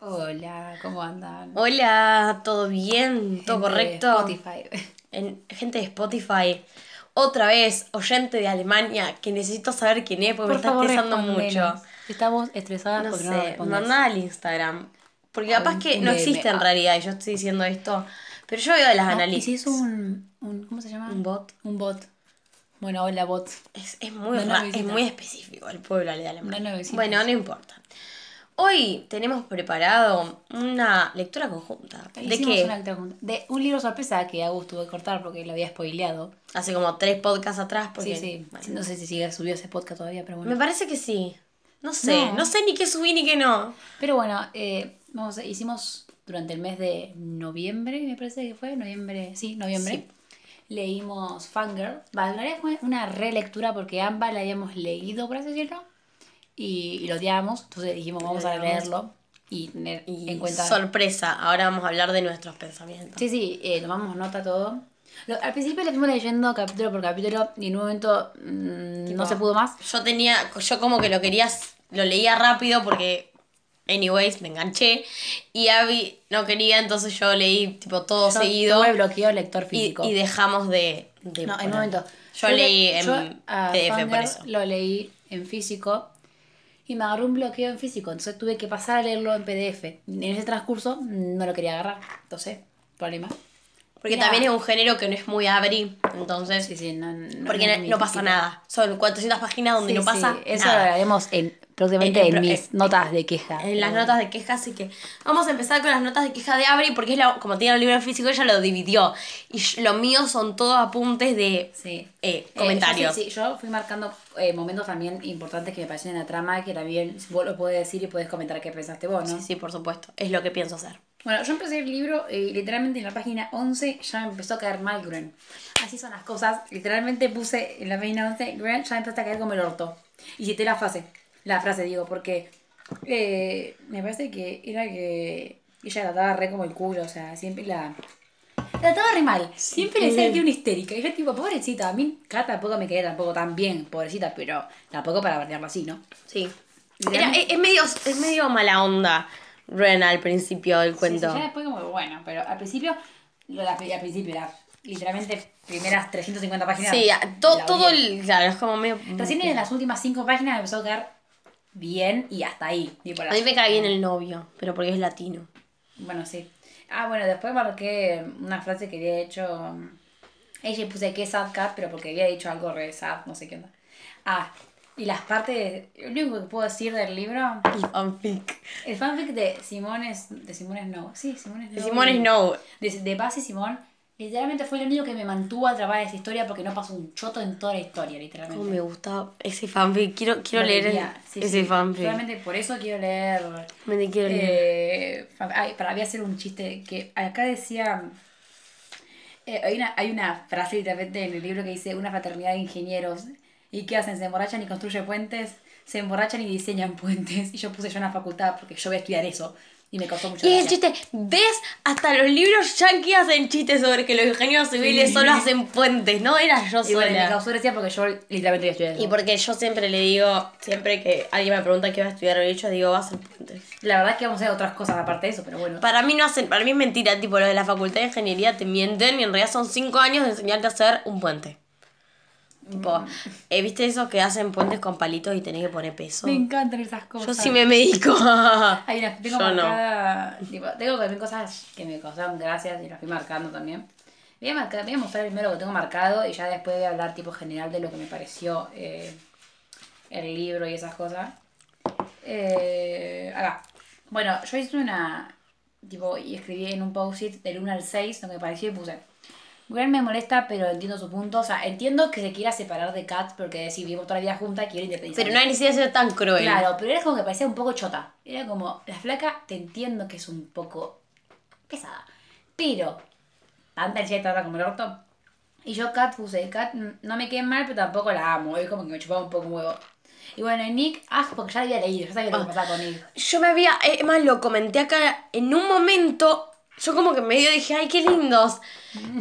Hola, ¿cómo andan? Hola, ¿todo bien? ¿Todo Gente de correcto? Spotify. En- gente de Spotify. Otra vez, oyente de Alemania, que necesito saber quién es porque me está estresando mucho. Estamos estresadas No porque no sé, respondes. mandá al Instagram. Porque capaz Un- que un no DM. existe en Ah. realidad y yo estoy diciendo esto. Pero yo veo de las Ah, ¿Y análisis. si es un, un- ¿Cómo se llama? ¿Un bot? Un bot. Bueno, hola bot. Es, es muy, ra- nuevecita. es muy específico el pueblo de Alemania. Bueno, no importa. Hoy tenemos preparado una lectura conjunta. ¿De qué? una lectura junta. De un libro sorpresa que Agus tuvo que cortar porque lo había spoileado. Hace como tres podcasts atrás. Porque, sí, sí. No sé si sigue subió ese podcast todavía, pero bueno. Me parece que sí. No sé, No. no, sé ni qué subí ni qué no. Pero bueno, eh, vamos a- hicimos durante el mes de noviembre, me parece que fue, noviembre, sí, noviembre. Sí. Leímos Fangirl. Va, en realidad fue una relectura porque ambas la habíamos leído, por así decirlo, y, y lo odiábamos. Entonces dijimos, vamos a odiamos. leerlo y tener Y en cuenta. sorpresa, ahora vamos a hablar de nuestros pensamientos. Sí, sí, eh, tomamos nota todo. Lo- al principio lo fuimos leyendo capítulo por capítulo y en un momento mm, Tipo, no se pudo más. Yo tenía, yo como que lo quería, lo leía rápido porque, anyways, me enganché. Y Abby no quería, entonces yo leí tipo todo Yo seguido. tuve bloqueo lector Y, físico. y dejamos de... de No, en un momento. Yo, le- leí en yo PDF por Fangirl eso. Lo leí en físico y me agarró un bloqueo en físico. Entonces tuve que pasar a leerlo en PDF. En ese transcurso no lo quería agarrar. Entonces, problema. Porque Mira. también es un género que no es muy Abri, entonces... Sí, sí, no, no- porque no pasa nada. Son 400 páginas donde Sí, no pasa Eso nada. lo haremos en, próximamente En- en, en- mis en- notas de queja. en las notas de queja, así que vamos a empezar con las notas de queja de Abri, porque es la, como tiene el libro físico, ella lo dividió. Y yo- lo mío son todos apuntes de Sí. eh, Eh, comentarios. yo, sí, sí, yo fui marcando eh, momentos también importantes que me parecen en la trama, que también vos lo puedes decir y puedes comentar qué pensaste vos, ¿no? sí, sí, por supuesto. Es lo que pienso hacer. Bueno, yo empecé el libro y literalmente en la página 11 ya me empezó a caer mal Gren. Así son las cosas. Literalmente puse en la página 11, Gren ya me empezó a caer como el orto. Y cité la frase, la frase digo, porque eh, me parece que era que ella la trataba re como el culo, o sea, siempre la... La trataba re mal, siempre le decía que era una histérica. Y yo tipo, pobrecita, a mí Kat tampoco me quedé tampoco tan bien, pobrecita, pero tampoco para bardearla así, ¿no? Sí. Era, es, es medio, es medio mala onda Ren al principio del cuento. sí, ya después como, bueno, pero al principio, lo, la- al principio era literalmente primeras 350 páginas. Sí, to- la todo el. Claro, es como medio. Recién en las últimas 5 páginas me empezó a quedar bien y hasta ahí. tipo, A mí me cae bien el novio, pero porque es latino. Bueno, sí. Ah, bueno, después marqué una frase que había hecho... Ella puse que es sad cat, pero porque había dicho algo re sad, no sé qué onda. Ah, y las partes... Lo único que puedo decir del libro... Y fanfic. El fanfic de Simón es... De Simón Snow. Sí, Simón Snow. De Simone Snow. de, de Paz y Simón, literalmente fue lo único que me mantuvo atrapada en esa historia porque no pasó un choto en toda la historia, literalmente. me gusta ese fanfic. Quiero, quiero leer sí, ese sí. fanfic. Solamente por eso quiero leer. Me quiero leer. Eh, fan- ay, para, voy a hacer un chiste que acá decía. eh, hay, una, hay una frase literalmente en el libro que dice: Una fraternidad de ingenieros. ¿Y qué hacen? ¿Se emborrachan y construyen puentes? Se emborrachan y diseñan puentes. Y yo puse yo en la facultad porque yo voy a estudiar eso. Y me costó mucho. Y el gracia. chiste, ¿ves? Hasta los libros yankee hacen chistes sobre que los ingenieros civiles solo hacen puentes, no era yo Y bueno, me sola. causó gracia porque yo literalmente estudiar eso. Y porque yo siempre le digo, siempre que alguien me pregunta qué va a estudiar derecho, digo, va a hacer puentes. La verdad es que vamos a hacer otras cosas aparte de eso, pero bueno. Para mí no hacen, para mí es mentira, tipo los de la facultad de ingeniería te mienten y en realidad son cinco años de enseñarte a hacer un puente. Tipo, eh, ¿viste esos que hacen puentes con palitos y tenés que poner peso? Me encantan esas cosas. Yo sí me medico. Tengo Yo no. tipo, tengo también cosas que me causaron gracias y las fui marcando también. Voy a, marcar, voy a mostrar primero lo que tengo marcado y ya después voy a hablar tipo general de lo que me pareció eh, el libro y esas cosas. Eh, acá. Bueno, yo hice una, tipo, y escribí en un post-it del 1 al 6 lo que me pareció y puse. Gwen me molesta, pero entiendo su punto. O sea, entiendo que se quiera separar de Kat porque si vivimos toda la vida juntas, quiere independizarse. Pero no necesidad de ser tan cruel. Claro, pero era como que parecía un poco chota. Era como, la flaca, te entiendo que es un poco pesada. Pero, tanta ansiedad trata como el orto. Y yo Kat puse, Kat no me quede mal, pero tampoco la amo. Es como que me chupaba un poco un huevo. Y bueno, y Nick, ah, porque ya había leído, ya sabía lo que pasaba con Nick. Yo me había, es más, lo comenté acá, en un momento Yo como que medio dije, ay, qué lindos.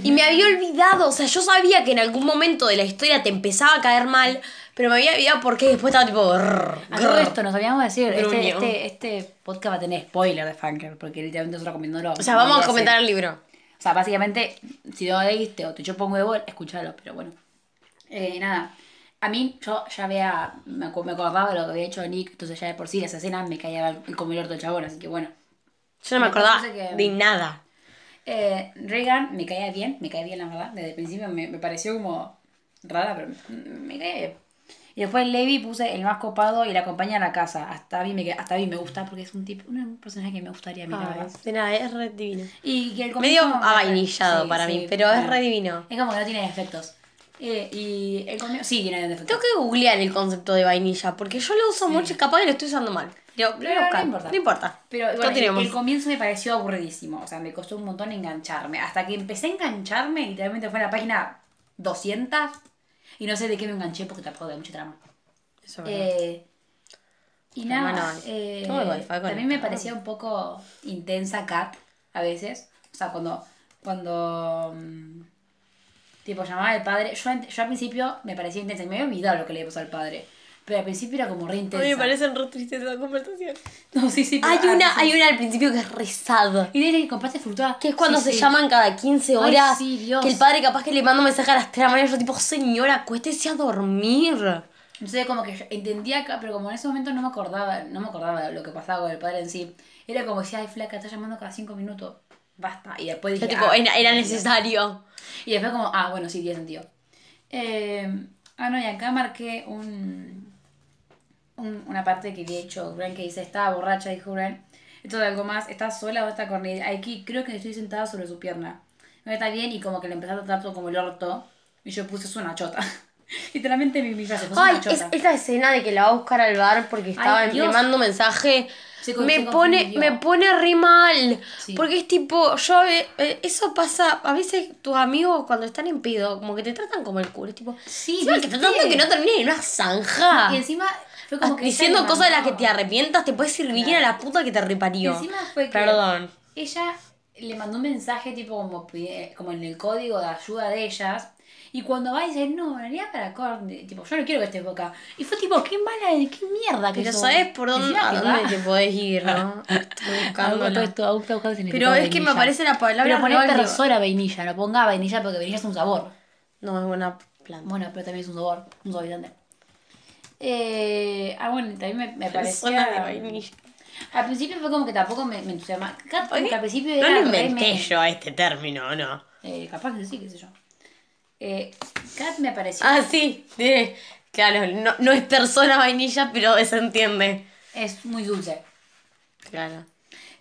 Y me había olvidado, o sea, yo sabía que en algún momento de la historia te empezaba a caer mal, pero me había olvidado por qué después estaba tipo... grrr, A todo grrr. esto nos habíamos decir, este, este, este podcast va a tener spoiler de Funker, porque literalmente nosotros comiéndolo. O sea, vamos a comentar el libro. O sea, básicamente, si no lo leíste o te chupo un huevo, escúchalo, pero bueno. Eh, nada, a mí yo ya había, me, acordaba de lo que había hecho Nick, entonces ya de por sí las escenas me caía el, el comedor del chabón, así que bueno. Yo no me acordaba que- de nada. Eh, Reagan me caía bien, me caía bien la verdad, desde el principio me, me pareció como rara, pero me, me caía bien. Y después Levi puse el más copado y la acompaña a la casa. Hasta a mí me, hasta a mí me gusta porque es un tipo, un personaje que me gustaría a mí, la verdad. de nada, es re divino. Y que el Medio avainillado sí, para sí, mí, pero es re divino. Es como que no tiene defectos. Eh, y el comienzo, sí tiene defectos. Tengo que googlear el concepto de vainilla, porque yo lo uso mucho y capaz que lo estoy usando mal. A Pero no importa. No importa. Pero bueno, el, comienzo me pareció aburridísimo. O sea, me costó un montón engancharme. Hasta que empecé a engancharme, literalmente fue a la página 200. Y no sé de qué me enganché porque tampoco de mucha trama. Eso es verdad. Eh, y nada, bueno, eh, también me parecía un poco intensa Kat a veces. O sea, cuando, cuando mm, tipo llamaba al padre, yo, yo al principio me parecía intensa, y me había olvidado lo que le pasó al padre. Pero al principio era como re A intensa. mí me parecen re tristes esa conversación. No, sí, sí. Hay una, hay una al principio que es rezada. Y dice que compraste fruta. Que es cuando Sí, se sí. llaman cada 15 Ay, horas. sí, Dios. Que el padre capaz que le manda un mensaje a las 3 de la mañana y yo tipo, señora, acuéstese a dormir. Entonces como que yo entendía acá, pero como en ese momento no me acordaba, no me acordaba de lo que pasaba con el padre en sí. Era como decía, ay flaca, está llamando cada cinco minutos. Basta. Y después Yo dije, tipo, ah, era, era necesario. Y después como, ah, bueno, sí, tiene sentido. Eh, ah, no, y acá marqué un, un- una parte que había hecho Gran que dice, estaba borracha, dijo Gran. Esto de algo más, ¿está sola o está con él? Aquí creo que estoy sentada sobre su pierna. No está bien y como que le empezó a tratar todo como el orto. Y yo puse, es una chota. Literalmente mi, mi frase, Ay, una chota. es, esa escena de que la va a buscar al bar porque estaba Ay, le mando mensaje. Me pone, me pone re mal. Sí. Porque es tipo, yo eh, eso pasa, a veces tus amigos cuando están en pedo, como que te tratan como el culo. Es tipo, Sí, encima que ¿viste? tratando que no termine en una zanja. Y encima fue como que Diciendo cosas de las que te arrepientas, te puedes ir bien Claro. a la puta que te reparió. Encima fue que Perdón. ella le mandó un mensaje tipo como, como en el código de ayuda de ellas. Y cuando va y dice, no, venía para Corny. Tipo, yo no quiero que estés boca. Y fue tipo, qué mala, qué mierda que Pero sos. sabes por dónde, a que dónde te podés ir, ¿no? Estoy Pero es que me aparece la palabra Pero digo, persona vainilla, no ponga vainilla porque vainilla es un sabor. No, es buena planta. Bueno, pero también es un sabor, un suavizante. Eh, ah, bueno, también me, me parecía... Al principio fue como que tampoco me, me entusiasmaba. Kat, como que al principio No era lo re inventé me- yo este término, ¿no? Eh, capaz que sí, qué sé yo. Eh, Kat me pareció. Ah, sí, diré. Claro, no, no es persona vainilla, pero se entiende. Es muy dulce. Claro.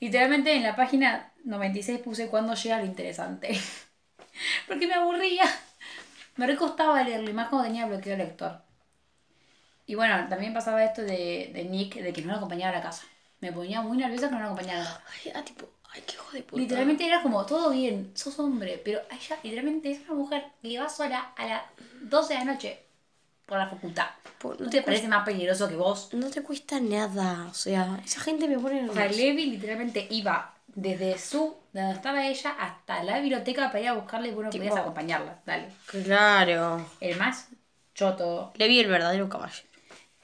Literalmente en la página 96 puse cuando llega lo interesante. Porque me aburría. Me recostaba leerlo, y más cuando tenía bloqueo lector. Y bueno, también pasaba esto de, de Nick, de que no lo acompañaba a la casa. Me ponía muy nerviosa que no lo acompañara a la casa. Ay, ah, tipo, ay, qué hijo de puta. Literalmente era como, todo bien, sos hombre, pero ella literalmente es una mujer que va sola a las 12 de la noche por la facultad. ¿No te parece más peligroso que vos? No te cuesta nada. O sea, esa gente me pone O sea, nerviosa. Levi literalmente iba desde su, de donde estaba ella, hasta la biblioteca para ir a buscarle y bueno, Tipo- podías acompañarla. Dale. Claro. El más choto. Le vi el verdadero caballo.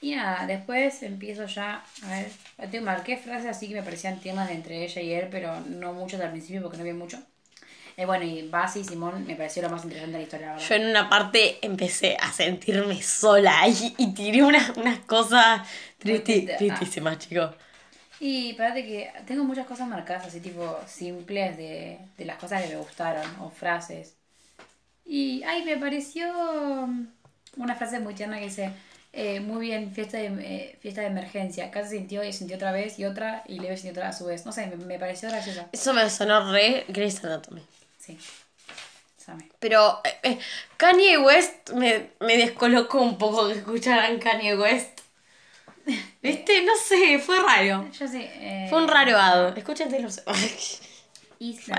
Y nada, después empiezo ya, a ver, te marqué frases así que me parecían temas de entre ella y él, pero no muchas al principio porque no había mucho. Eh, bueno, y Basi y Simón me pareció lo más interesante de la historia, la verdad. Yo en una parte empecé a sentirme sola y, y tiré unas, unas cosas tristi- ah. tristísimas, chicos. Y espérate que tengo muchas cosas marcadas así tipo simples de, de las cosas que me gustaron o frases. Y ay, me pareció mm, una frase muy tierna que dice, eh, muy bien, fiesta de, eh, fiesta de emergencia. Acá se sintió y sintió otra vez y otra y Leve sintió otra a su vez. No sé, me, me pareció graciosa. Eso me sonó re Grey's Anatomy. Sí. Same. Pero eh, Kanye West me, me descolocó un poco que escucharan Kanye West. ¿Viste? No sé, fue raro. Yo eh, Fue un raro ad. Escuchen Taylor Swift. Y sí.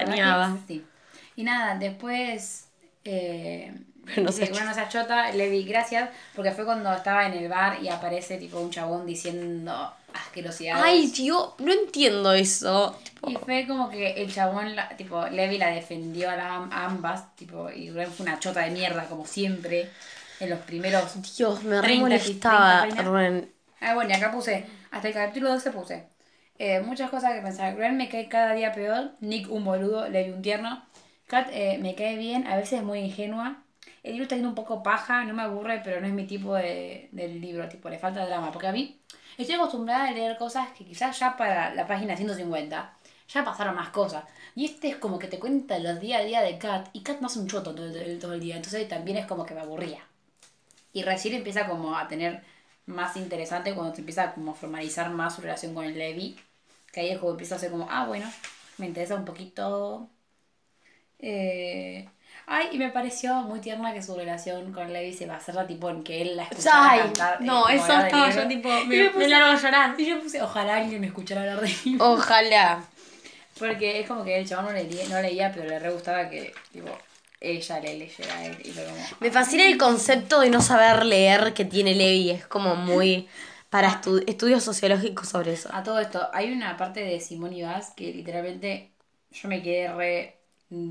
Y nada, después. Eh, Pero no seas bueno, no seas chota, le di gracias, porque fue cuando estaba en el bar y aparece tipo un chabón diciendo asquerosidades. Ay, tío, no entiendo eso. Tipo, Y fue como que el chabón, la- tipo, Levi la defendió a, la- a ambas, tipo, y fue una chota de mierda, como siempre, en los primeros... Dios, me re 30, molestaba, 30 páginas. Ren. Ah, bueno, y acá puse, hasta el capítulo 12 puse. eh, muchas cosas que pensar. Gwen me cae cada día peor, Nick un boludo, Levi un tierno. Kat eh, me cae bien, a veces es muy ingenua. El libro está yendo un poco paja, no me aburre, pero no es mi tipo de, del libro, tipo, le falta drama. Porque a mí estoy acostumbrada a leer cosas que quizás ya para la página 150 ya pasaron más cosas. Y este es como que te cuenta los día a día de Kat, y Kat no hace un choto todo el, todo el día, entonces también es como que me aburría. Y recién empieza como a tener más interesante cuando se empieza como a formalizar más su relación con el Levi. Que ahí es como empieza a ser como, ah, bueno, me interesa un poquito. Eh... Ay, y me pareció muy tierna que su relación con Levi se basara tipo en que él la escuchara Ay, cantar. no, eso estaba yo tipo, me, me puse- largo a llorar. Y yo puse, ojalá alguien me escuchara hablar de libro. Ojalá. Porque es como que el chabón no leía, no leía pero le re gustaba que, tipo, ella le leyera a él. Y como, Me fascina el concepto de no saber leer que tiene Levi. Es como muy para estu- estudios sociológicos sobre eso. A todo esto, hay una parte de Simón y Vaz que literalmente yo me quedé re.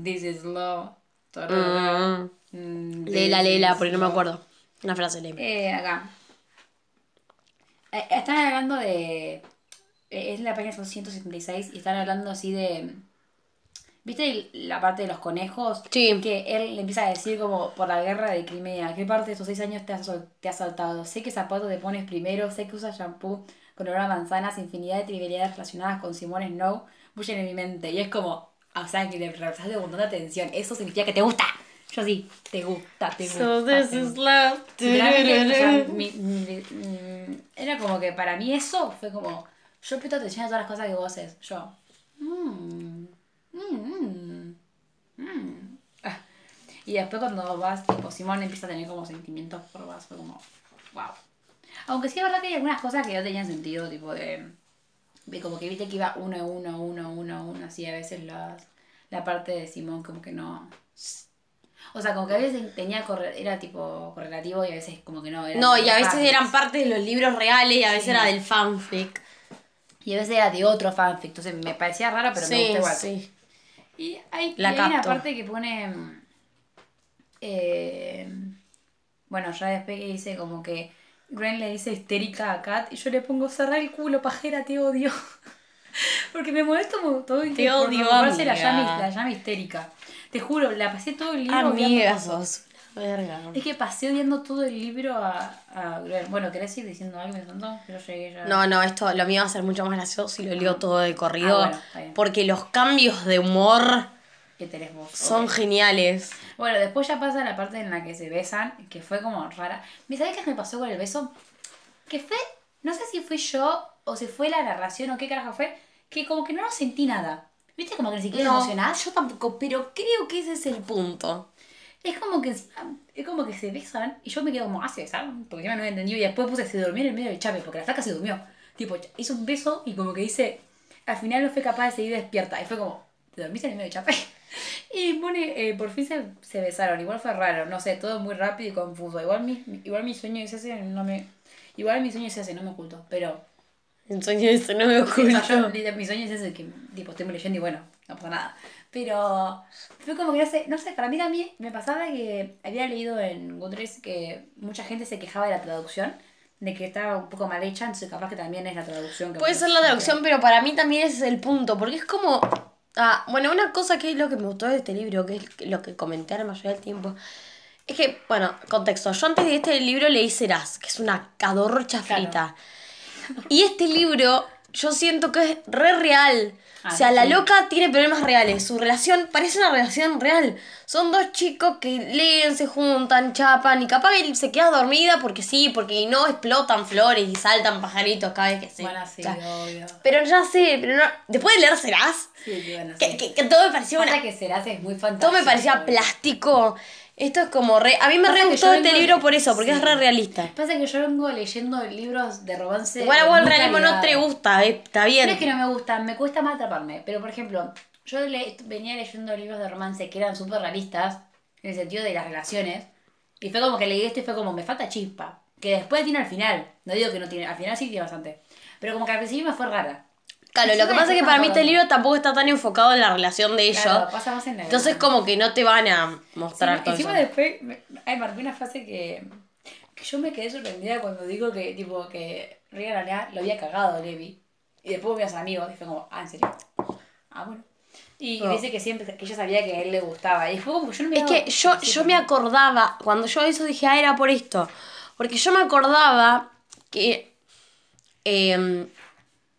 This is love. Mm. Mm, léela, is porque no me acuerdo. Una frase, Levi. Eh, acá. Eh, están hablando de. eh, es la página 176 y están hablando así de. ¿Viste la parte de los conejos? Sí. Que él le empieza a decir como por la guerra de Crimea, ¿qué parte de esos seis años te has, te has saltado? Sé que zapato te pones primero, sé que usas shampoo con olor a manzanas, infinidad de trivialidades relacionadas con Simone Snow bullen en mi mente. Y es como, o sea, que le prestaste un montón de atención. Eso significa que te gusta. Yo sí, te gusta, te gusta. So this te is love. Mi- mi- mm, era como que para mí eso fue como, yo presto atención a todas las cosas que vos haces. Yo, mm, mm, mm, mm. Ah. Y después cuando vas, tipo, Simón empieza a tener como sentimientos por vas, fue como, wow. Aunque sí es verdad que hay algunas cosas que no tenían sentido, tipo de como que viste que iba uno, uno, uno, uno, uno, así a veces las, la parte de Simón como que no... O sea, como que a veces tenía corre- era tipo correlativo y a veces como que no. eran No, y a veces fanfics. eran parte de los libros reales y a veces Sí. era del fanfic. Y a veces era de otro fanfic. Entonces me parecía raro, pero me gusta igual. sí. Y hay, La y hay una parte que pone. eh, bueno, ya después que dice como que Gwen le dice histérica a Kat y yo le pongo cerrar el culo, pajera, te odio. Porque me molesta como todo el Te odio, ponerse la amiga. llama, la llama histérica. Te juro, la pasé todo el libro Amiga, sos verga. Es que pasé odiando todo el libro a, a. Bueno, ¿querés ir diciendo algo? Que yo llegué ya. No, no, esto lo mío va a ser mucho más gracioso si lo leo todo de corrido. Ah, bueno, porque los cambios de humor ¿Qué tenés vos? son geniales. Bueno, después ya pasa la parte en la que se besan, que fue como rara. ¿Me sabés qué me pasó con el beso? Que fue, no sé si fui yo o si fue la narración o qué carajo fue, que como que no sentí nada. ¿Viste? Como que ni siquiera No, emocionás. yo tampoco, pero creo que ese es el punto. Es como que es como que se besan y yo me quedo como, ah, se besaron, porque yo no había entendido y después puse se durmió en el medio del chape, porque la flaca se durmió. Tipo, hizo un beso y como que dice, al final no fue capaz de seguir despierta. Y fue como, ¿te dormiste en el medio del chape? Y pone, eh, por fin se, se besaron, igual fue raro, no sé, todo muy rápido y confuso. Igual mi, igual mi sueño es ese, no me... Igual mi sueño es ese, no me oculto, pero... El sueño ese no me yo, oculto. literal, mi sueño es ese que tipo estoy leyendo y bueno, no pasa nada. Pero fue como que no sé, no sé, para mí también me pasaba que había leído en Goodreads que mucha gente se quejaba de la traducción, de que estaba un poco mal hecha, entonces capaz que también es la traducción. Que Puede ser la traducción, pero para mí también ese es el punto, porque es como... Ah, bueno, una cosa que es lo que me gustó de este libro, que es lo que comenté la mayoría del tiempo, es que, bueno, contexto, yo antes de este libro leí Serás, que es una cadorcha Claro. frita. Y este libro, yo siento que es re real. Ah, o sea, la sí. loca tiene problemas reales. Su relación parece una relación real. Son dos chicos que leen, se juntan, chapan y capaz que se queda dormida porque sí, porque no explotan flores y saltan pajaritos cada vez que se. Bueno, sí, o sea, obvio. pero ya sé, pero no. Después de leer Serás, Sí, sí, bueno, que, sí. que- que todo me pareció Pasa una. que Serás es muy fantástico. Todo me parecía plástico. Esto es como re. A mí me Pasa re que gustó yo este vengo- libro por eso, porque sí. es re realista. Pasa que yo vengo leyendo libros de romance. Igual a vos el muy realismo no calidad. te gusta, eh, está No bien. es que no me gustan, me cuesta más atraparme. Pero, por ejemplo, yo le- venía leyendo libros de romance que eran súper realistas, en el sentido de las relaciones. Y fue como que leí esto y fue como, me falta chispa. Que después tiene al final. No digo que no tiene, al final sí tiene bastante. Pero como que al principio me fue rara. Claro, lo que pasa es que para mí este libro tampoco está tan enfocado en la relación de ellos. Claro, pasa más en la Entonces como que no te van a mostrar Sí, todo encima eso. después, ay, marqué una frase que, que yo me quedé sorprendida cuando digo que, tipo, que Narea lo había cagado Levi. Y después vi a sus amigos y fue como, ah, ¿en serio? Ah, bueno. Y No. dice que siempre, que ella sabía que a él le gustaba. Y fue como que yo no me Es que yo, yo me acordaba, cuando yo eso dije, ah, era por esto. Porque yo me acordaba que eh,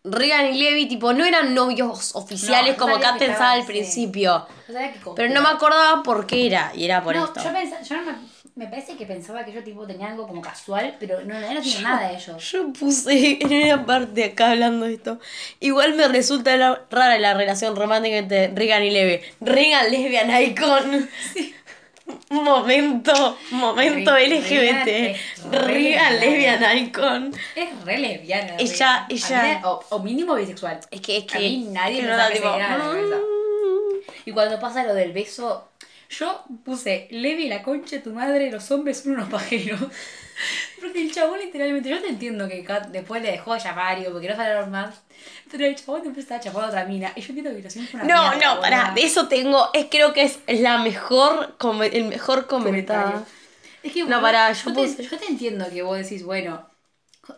Regan y Levi, tipo, no eran novios oficiales como que pensaba al sí. principio. Pero no me acordaba por qué era, y era por no, esto. yo pensaba, yo no me, me parece que pensaba que yo tipo tenía algo como casual, pero no, no, tiene nada de ellos. Yo puse en una parte acá hablando de esto. Igual me resulta la- rara la relación romántica entre Regan y Levi. Regan lesbian icon. Momento, momento Re- LGBT. Regan lesbiana. lesbian icon. Es re lesbiana. Ella- Riga. ella- O, o mínimo bisexual. Es que, es que. A mí nadie me da, tipo, la mm. Y cuando pasa lo del beso, yo puse, Levi, la concha de tu madre, los hombres son unos pajeros. Porque el chabón literalmente, yo te entiendo que Kat después le dejó de llamar, digo, porque no sabía más. Pero el chabón después estaba chapando a otra mina. Y yo entiendo que lo siento una No, mierda, no, pará, de eso tengo, es creo que es la mejor, el mejor comentario. Es que, No, pará, yo, yo te, yo te entiendo que vos decís, bueno,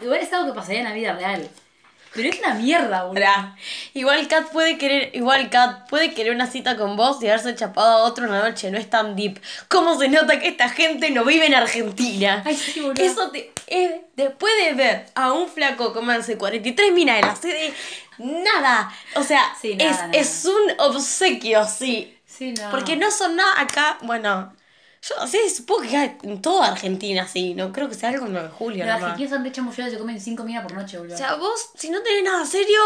igual es algo que pasaría en la vida real. Pero es una mierda, boludo. Igual Kat puede querer, igual Kat puede querer una cita con vos y haberse chapado a otro una noche, no es tan deep. ¿Cómo se nota que esta gente no vive en Argentina? Ay, sí, boludo. Eso te, es- después de ver a un flaco comerse 43 minas de la sede, nada. O sea, Sí, nada, es, nada. es un obsequio, sí. Sí, no. Porque no son nada acá, bueno, yo sí, supongo que en toda Argentina, sí, no creo que sea algo en 9 de julio. Los argentinos son de chamulleros y se comen 5 minas por noche, boludo. O sea, vos, si no tenés nada serio,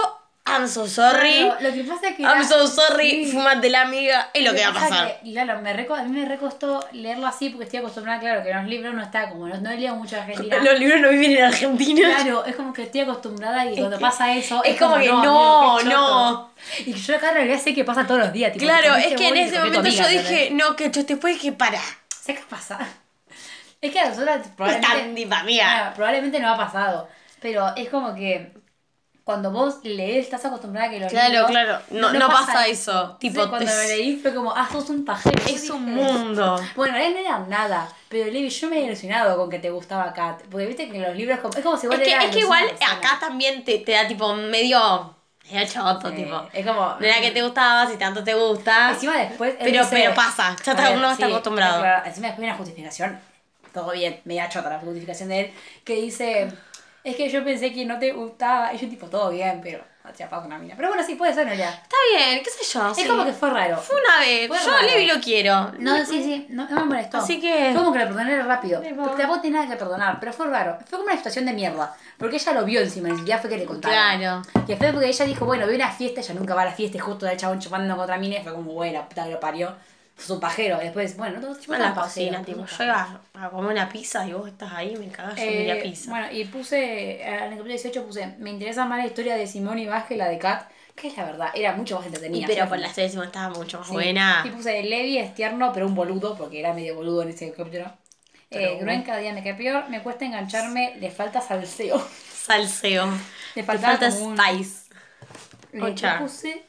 I'm so sorry. Claro, lo que pasa es que. I'm la- so sorry, Sí. fumate la amiga, es lo que va a pasa pasar. que, claro, me reco- a mí me recostó leerlo así porque estoy acostumbrada, claro, que en los libros no está como, no, no he leído mucho Argentina. Los libros no viven en Argentina. Claro, es como que estoy acostumbrada y cuando que- pasa eso. es como que no, no. Y yo acá en realidad sé que pasa todos los días. Tipo, Claro, es que en ese momento yo dije, no, que después dije, para, Sé qué pasa. Es que a nosotras no es probablemente. diva, amiga. Ah, probablemente no ha pasado. Pero es como que cuando vos lees, estás acostumbrada a que los Claro, libros- claro. No- no pasa eso. Tipo, cuando te- lo leí fue como, ah, sos un pajero. Es un mundo. Bueno, él no era nada. Pero Levi, yo me he ilusionado con que te gustaba Kat. Porque viste que los libros como- es como si vos Es que, es que igual acá también te, te da tipo medio, medio choto, Eh, tipo. Es como. No era que te gustaba, si tanto te gusta. Encima después. Pero, dice- pero pasa, ya está, ver, uno está sí, acostumbrado. claro, encima después hay una justificación. Todo bien, media chota la justificación de él. Que dice. Es que yo pensé que no te gustaba. Y yo, tipo, todo bien, pero. Te con una mina. Pero bueno, sí, puede ser, en realidad. Está bien, qué sé yo. Es sí. como que fue raro. Fue una vez. Fue yo a. Levi lo quiero. No, sí, sí, no, no me molestó. Así que- Fue como que lo perdoné rápido. Porque tampoco tiene nada que perdonar, pero fue raro. Fue como una situación de mierda. Porque ella lo vio encima, ni siquiera fue que le contaron. Claro. Y después porque ella dijo, bueno, vi una fiesta, ella nunca va a la fiesta y justo el chabón chupando con otra mina y fue como, bueno, puta que lo parió. Fue un pajero. Y después, bueno, no Encima en la cocina, tipo, yo iba a comer una pizza y vos estás ahí, me cagas, yo Eh, pizza. Bueno, y puse, en el capítulo 18 puse, me interesa más la historia de Simón y Vázquez, la de Kat, que es la verdad, era mucho más Y entretenida. pero ¿sí? por la décima estaba mucho más Sí. buena. Y puse, Levi es tierno, pero un boludo, porque era medio boludo en ese capítulo. Eh, Gruen cada día me cae peor, me cuesta engancharme, le falta salseo. Salseo. Le Le falta como un- spice. Le puse...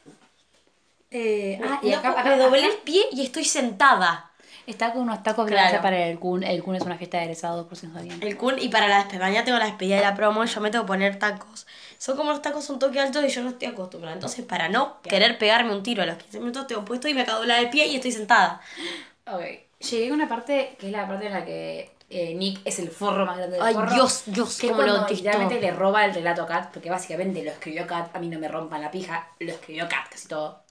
Eh, ah, y acá, acá- me doblé el pie y estoy sentada. está con unos tacos Claro. para el Kun. El Kun es una fiesta de egresados, por si no sabían. El kun, y para la despedida, mañana tengo la despedida de la promo y yo me tengo que poner tacos. Son como los tacos un toque altos y yo no estoy acostumbrada. Entonces, para no querer pegarme un tiro a los 15 minutos, tengo puesto y me acabo de doblar el pie y estoy sentada. Ok, llegué a una parte que es la parte en la que eh, Nick es el forro más grande del Ay, forro. Dios, Dios, Que es cómo lo literalmente le roba el relato a Kat, porque básicamente lo escribió Kat, a mí no me rompan la pija, lo escribió Kat casi todo.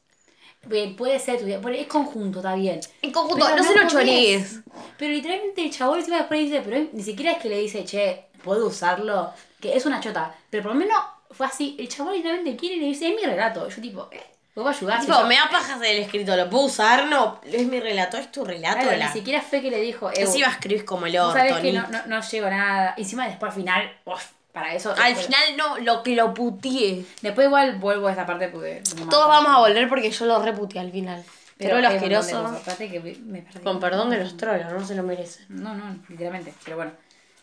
Puede ser, tu- es conjunto, está bien. En conjunto, Pero no, se lo chorees. Pero literalmente el chabón encima después dice, pero ni siquiera es que le dice, che, ¿puedo usarlo? Que es una chota. Pero por lo menos fue así, el chabón literalmente quiere y le dice, es mi relato. Yo tipo, eh, ¿puedo ayudar? Tipo, me da pajas del escrito, ¿lo puedo usar? No, es mi relato, es tu relato. Claro, la... ni siquiera fue que le dijo, eh, Encima escribís como el vos que no, no, no llego a nada. Encima después al final, uf, para eso. Al después- final no, lo que lo puteé. Después igual vuelvo a esa parte no me Todos vamos a volver porque yo lo reputeé al final. Pero, de asqueroso. cosas. Espérate que me perdí. Con perdón de los trolos, no se lo merecen. No, no, literalmente. Pero bueno.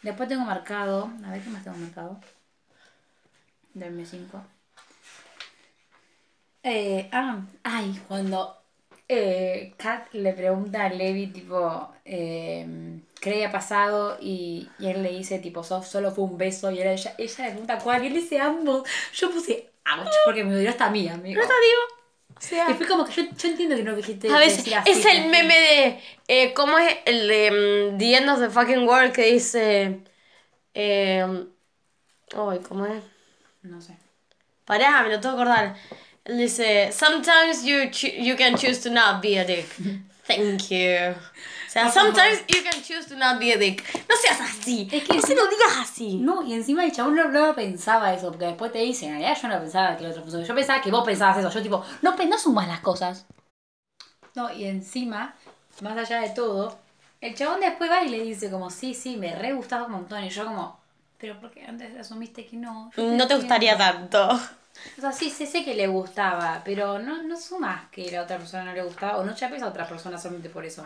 Después tengo marcado. A ver qué más tengo marcado. Del mes 5. Eh, ah, ay, cuando eh, Kat le pregunta a Levi, tipo, eh, ¿qué le había pasado? Y, y él le dice, tipo, "So- solo fue un beso. Y él- ella, ella le pregunta cuál. Y él dice ambos. Yo puse, ouch, porque me dolió hasta a mí, amigo. No te digo. O sea, Y fue como que yo, yo entiendo que no dijiste a veces así, es el meme de. Eh, ¿Cómo es el de mm, The End of the Fucking World que dice. Eh, ay, ¿cómo es? No sé. Pará, me lo tengo que acordar. Él dice, sometimes you, you can choose to not be a dick. Thank you. O sea, sometimes you can choose to not be a dick. No seas así. Es que no se lo digas así. No, y encima el chabón no, no pensaba eso, porque después te dice, en realidad yo no pensaba que el otro funcionaba. Yo pensaba que vos pensabas eso. Yo tipo, no, no sumas las cosas. No, y encima, más allá de todo, el chabón después va y le dice como, sí, sí, me re gustaba un montón. Y yo como, pero ¿por qué antes asumiste que no? Yo No te gustaría entiendo". tanto. O sea, sí, sí sé que le gustaba, pero no, no sumas que la otra persona no le gustaba o no chapes a otra persona solamente por eso.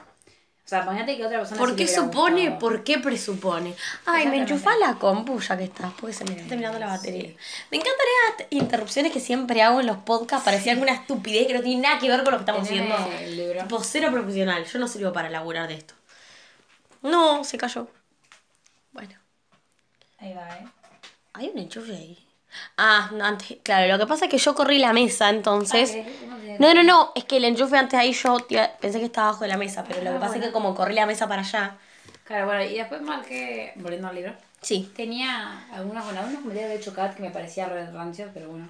O sea, imagínate que otra persona ¿Por sí qué supone? gustado. ¿Por qué presupone? Ay, me enchufás la compu ya que estás, porque se me está terminando la Sí. batería. Me encantan las interrupciones que siempre hago en los podcasts. Parecía alguna estupidez que no tiene nada que ver con lo que estamos haciendo. el libro. Tipo, cero profesional. Yo no sirvo para laburar de esto. No, se cayó. Bueno. Ahí va, ¿eh? Hay un enchufe ahí. Ah, no, antes, claro, lo que pasa es que yo corrí la mesa, entonces... Ah, No, no, no, es que el enchufe antes ahí yo tía, pensé que estaba abajo de la mesa, pero lo que Ah, pasa es que como corrí la mesa para allá... Claro, bueno, y después marqué, volviendo al libro, Sí. tenía algunos, bueno, algunos comentarios de Kat que me parecía re rancio, pero bueno.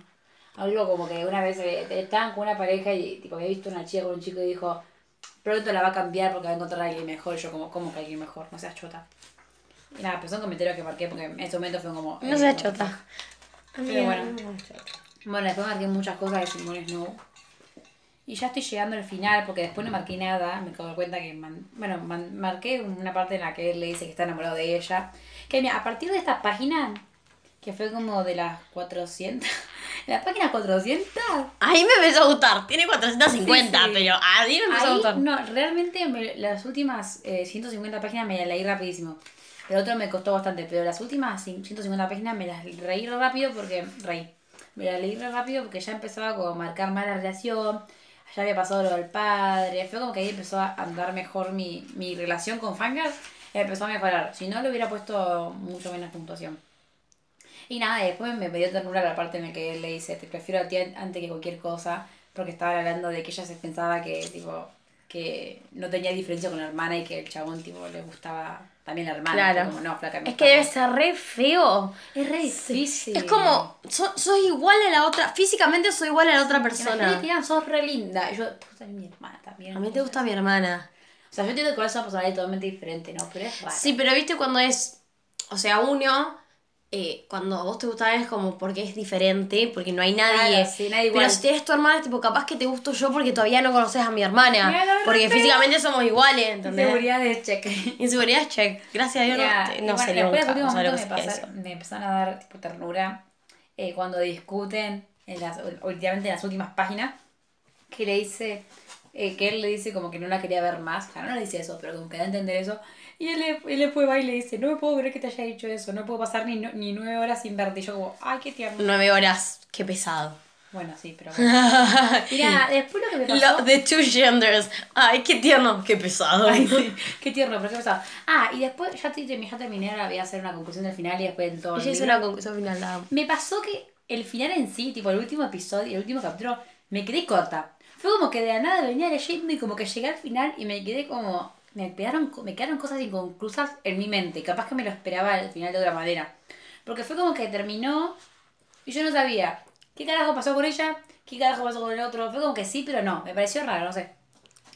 Algo como que una vez eh, estaban con una pareja y tipo había visto una chica con un chico y dijo, pronto la va a cambiar porque va a encontrar a alguien mejor. Yo como, ¿cómo que alguien mejor? No seas chota. Y nada, pero son comentarios que marqué porque en ese momento fue como... No eh, seas the chota. Pero bueno. Bueno, después marqué muchas cosas de Simone Snow. Y ya estoy llegando al final porque después no marqué nada. Me acabo de dar cuenta que. man- bueno, man- marqué una parte en la que él le dice que está enamorado de ella. Que mira, a partir de esta página, que fue como de las 400. la página 400. Ahí me empezó a gustar. Tiene 450, Sí, sí. pero a mí me empezó a Ahí, gustar. no, realmente me- las últimas eh, 150 páginas me las leí rapidísimo. El otro me costó bastante, pero las últimas cin- 150 páginas me las reí re rápido porque. Reí. Me las leí rápido porque ya empezaba como a marcar más la relación. Ya había pasado lo del padre. Fue como que ahí empezó a andar mejor mi, mi relación con Fangirl. Empezó a mejorar. Si no, le hubiera puesto mucho menos puntuación. Y nada, después me dio ternura la parte en la que le dice, te prefiero a ti antes que cualquier cosa, porque estaba hablando de que ella se pensaba que, tipo, que no tenía diferencia con la hermana y que el chabón, tipo, le gustaba también la hermana. Claro. Como, no, flaca, Es que debe escapó". ser re feo. Es re difícil. Es como, so- soy igual a la otra, físicamente soy igual a la otra persona. Que sos re linda. Y yo, te gusta mi hermana también. A mí te gusta mi hermana. O sea, yo entiendo que ser una personalidad totalmente diferente, ¿no? Pero es raro. Sí, pero viste cuando es, o sea, uno, eh, cuando a vos te gusta es como porque es diferente, porque no hay nadie. Claro, sí, nadie igual. Pero si tienes tu hermana, es tipo, capaz que te gusto yo porque todavía no conoces a mi hermana. Mira, no, no, porque físicamente somos iguales, ¿entendés? Seguridad de check. Inseguridad, check. Gracias a Dios Ya, no, y no bueno, sería un después caso, en último ¿sabes lo momento que me, sería pasa- eso? me empezaron a dar tipo ternura eh, cuando discuten, en las, últimamente en las últimas páginas, que le dice, eh, que él le dice como que no la quería ver más, o sea, no le dice eso, pero como que da a entender eso, y él, le- él después va y le dice, no me puedo creer que te haya dicho eso, no puedo pasar ni, ni nueve horas sin verte, y yo como, ay, qué tierno. Nueve horas, qué pesado. Bueno, sí, pero bueno. Mira, después lo que me pasó... Lo, the two genders. Ay, qué tierno, qué pesado. Ay, sí, qué tierno, pero qué pasó. Ah, y después ya, te- ya terminé, ahora voy a hacer una conclusión del final y después en todo el Ella hizo una conclusión final, la. Me pasó que el final en sí, tipo el último episodio, el último capítulo, me quedé corta. Fue como que de la nada venía leyendo y como que llegué al final y me quedé como... Me quedaron, me quedaron cosas inconclusas en mi mente. Capaz que me lo esperaba al final de otra manera. Porque fue como que terminó y yo no sabía qué carajo pasó con ella, qué carajo pasó con el otro. Fue como que sí, pero no. Me pareció raro, no sé.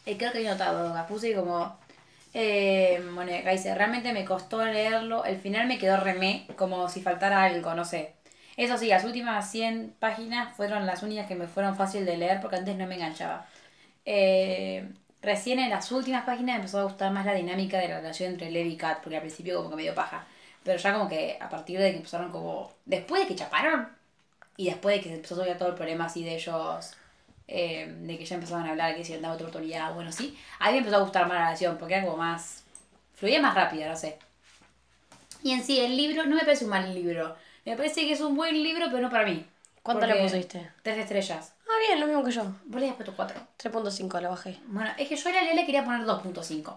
Eh, creo que había notado, la puse como... Eh, bueno, dice, realmente me costó leerlo. El final me quedó remé, como si faltara algo, no sé. Eso sí, las últimas 100 páginas fueron las únicas que me fueron fácil de leer porque antes no me enganchaba. Eh, recién en las últimas páginas me empezó a gustar más la dinámica de la relación entre Levi y Kat, porque al principio como que me dio paja. Pero ya como que a partir de que empezaron como... Después de que chaparon y después de que se empezó a todo el problema así de ellos, eh, de que ya empezaban a hablar, que si les daba otra oportunidad, bueno, sí, a mí me empezó a gustar más la relación porque era como más... Fluía más rápida, no sé. Y en sí, el libro no me parece un mal libro. Me parece que es un buen libro, pero no para mí. ¿Cuánto le pusiste? Tres estrellas. Ah, bien, lo mismo que yo. Vos le habías puesto cuatro. 3.5 lo bajé. Bueno, es que yo a la le quería poner 2.5.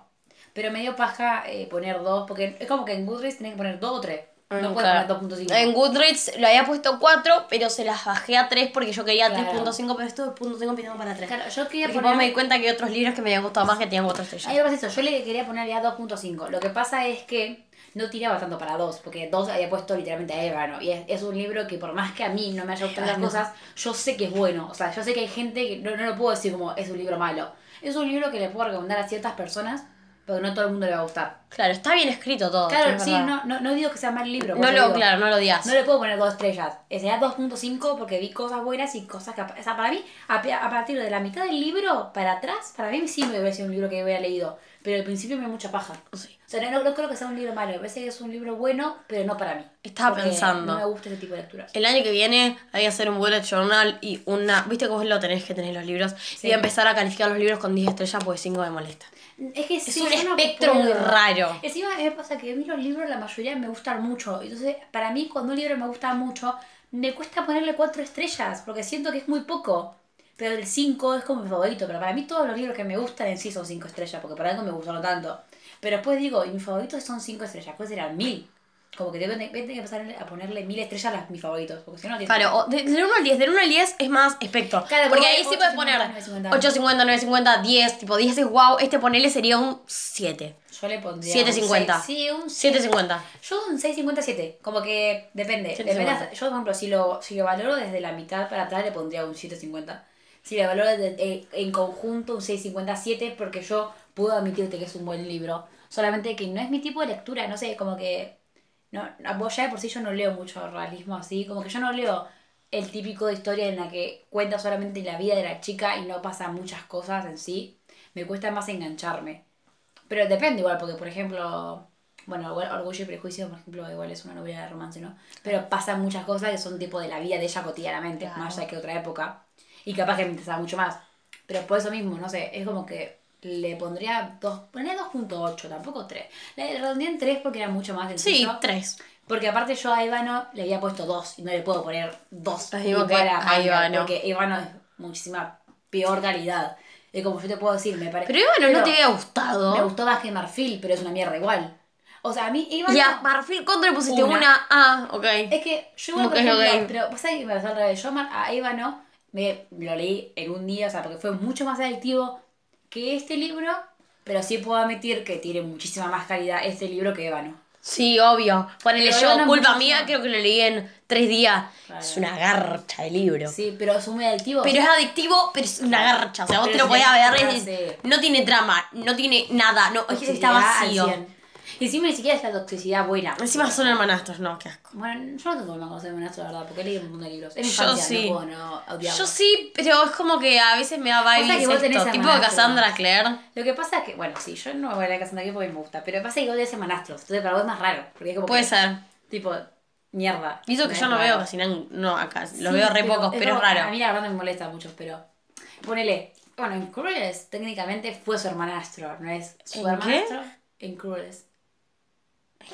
Pero me dio paja eh, poner 2, porque es como que en Goodreads tenés que poner 2 o 3. No puedes claro. poner 2.5. En Goodreads lo había puesto 4, pero se las bajé a 3 porque yo quería Claro. 3.5, pero esto es 2.5 pintado para 3. Claro, yo quería Porque poner... me di cuenta que hay otros libros que me habían gustado más que tenían 4 Ahí estrellas. va eso, yo le quería poner ya 2.5. Lo que pasa es que no tiraba tanto para 2, porque 2 había puesto literalmente a Ébano. Y es, es un libro que por más que a mí no me haya gustado las cosas, yo sé que es bueno. O sea, yo sé que hay gente que no, no lo puedo decir como es un libro malo. Es un libro que le puedo recomendar a ciertas personas, pero no a todo el mundo le va a gustar. Claro, está bien escrito todo. Claro, sí, no, no, no digo que sea mal libro. No lo, digo, claro, no lo digas. No le puedo poner dos estrellas. Sería 2.5 porque vi cosas buenas y cosas que... O sea, para mí, a, a partir de la mitad del libro para atrás, para mí sí me hubiera sido un libro que hubiera leído. Pero al principio me dio mucha paja. Sí. O sea, no, no creo que sea un libro malo. Me parece que es un libro bueno, pero no para mí. Estaba pensando. No me gusta ese tipo de lecturas. El año que viene hay que hacer un bullet journal y una... ¿Viste que vos lo tenés que tener los libros? Y voy a empezar a calificar los libros con 10 estrellas porque 5 me molesta. Es que Es sí, un no espectro muy raro. Encima me pasa que a mí los libros la mayoría me gustan mucho. Entonces, para mí cuando un libro me gusta mucho, me cuesta ponerle cuatro estrellas, porque siento que es muy poco. Pero el 5 es como mi favorito. Pero para mí todos los libros que me gustan en sí son 5 estrellas, porque para algo me gustaron tanto. Pero después digo, y mis favoritos son 5 estrellas, pues serán 1000. Como que tengo que empezar a ponerle 1000 estrellas a mis favoritos, porque si no, Claro, o de- del 1 al 10, del 1 al 10 es más espectro. Claro, porque ahí sí puedes 8.50, poner 9.50. 8.50, 9.50, 10, tipo 10 es wow, este ponele sería un 7. Yo le pondría. 7.50. un seis- Sí, un 7.50. Yo un 6.57, como que depende. 7.50. depende hasta- yo, por ejemplo, si lo, si lo valoro desde la mitad para atrás, le pondría un 7.50. Si lo valoro eh, en conjunto, un 6.57, porque yo puedo admitirte que es un buen libro. Solamente que no es mi tipo de lectura, no sé, como que. No, vos ya de por sí yo no leo mucho realismo así, como que yo no leo el típico de historia en la que cuenta solamente la vida de la chica y no pasan muchas cosas en sí. Me cuesta más engancharme. Pero depende igual, porque por ejemplo, bueno, Orgullo y Prejuicio, por ejemplo, igual es una novela de romance, ¿no? Pero pasan muchas cosas que son tipo de la vida de ella cotidianamente, Claro. más allá que otra época. Y capaz que me interesaba mucho más. Pero por eso mismo, no sé, es como que le pondría dos, ponía 2.8, tampoco 3. Le redondeé en 3 porque era mucho más Sí, sencillo. 3. Porque aparte yo a Ivano le había puesto 2 y no le puedo poner 2 Lo mismo que igual a Ivano. Porque Ivano es muchísima peor calidad. Es como yo te puedo decir, me parece. Pero Ivano no te había gustado. Me gustó más que Marfil, pero es una mierda igual. O sea, a mí Ivano... Y a Marfil, ¿cuánto le pusiste? Una. Una. Ah, ok. Es que yo igual, por Ok, ejemplo, ok. pero pasa que me pasó al revés. Yo a Ivano me lo leí en un día, o sea, porque fue mucho más adictivo que este libro, pero sí puedo admitir que tiene muchísima más calidad este libro que Ébano. Sí, obvio. Ponele yo, Ivano culpa mía, creo que lo leí en 3 días. Claro. Es una garcha de libro. Sí, pero es muy adictivo. Pero es adictivo, pero es una garcha. O sea, vos Pero te lo le- ver no tiene trama, no tiene nada, no, es que está vacío. 100. Y encima ni siquiera es la toxicidad buena. Encima son hermanastros, no, qué asco. Bueno, yo no tengo problema con ser hermanastro, la verdad, porque leí un montón de libros. Es mi Yo infancia, sí. no puedo no odiarlo. Yo sí, pero es como que a veces me da Pasa vibes que vos tenés esto, tipo hermanastros. Cassandra Clare. Lo que pasa es que, bueno, sí, yo no voy a la de aquí porque me gusta, pero pasa que vos odias manastros, entonces para vos es más raro, porque es como Puede que, ser. tipo, mierda. Y eso que yo no raro. veo casi no acá, Sí, lo veo re pocos, pero es como- A raro. mí la verdad me molesta mucho, pero ponele, bueno, en Crueles técnicamente fue su hermanastro, no es su ¿En qué? hermanastro en Crueles.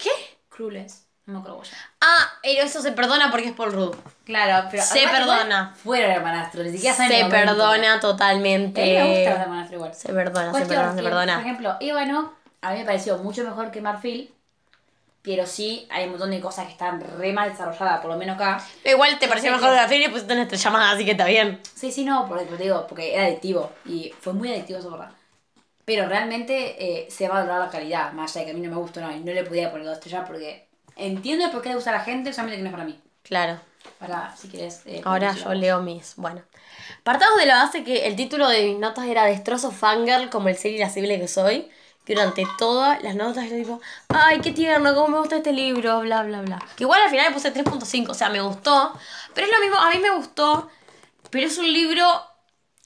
¿Qué? Crueles, no me acuerdo llama. Ah, pero eso se perdona porque es Paul Rudd. Claro, pero Se además perdona. Fueron hermanastros, ni siquiera saben Se el perdona A mí me gusta totalmente. los hermanastros igual. Se perdona, se perdona, se que, perdona. Por ejemplo, Ébano a mí me pareció mucho mejor que Marfil, pero sí hay un montón de cosas que están re mal desarrolladas, por lo menos acá. Pero igual te pareció mejor la feria y pusiste una estrella más, así que está bien. Sí, sí, no, porque, te digo, porque era adictivo y fue muy adictivo eso, verdad. Pero realmente eh, se va a valorar la calidad, más allá de que a mí no me gustó, no, y no le podía poner dos estrellas porque entiendo el por qué le gusta a la gente, solamente que no es para mí. Claro. Para, si quieres. eh, Ahora yo leo mis. Bueno. Partamos de la base que el título de mis notas era Destrozo Fangirl como el ser irascible que soy. Que durante todas las notas era tipo, ay, qué tierno, cómo me gusta este libro, bla, bla, bla. Que igual al final le puse 3.5, o sea, me gustó. Pero es lo mismo, a mí me gustó, pero es un libro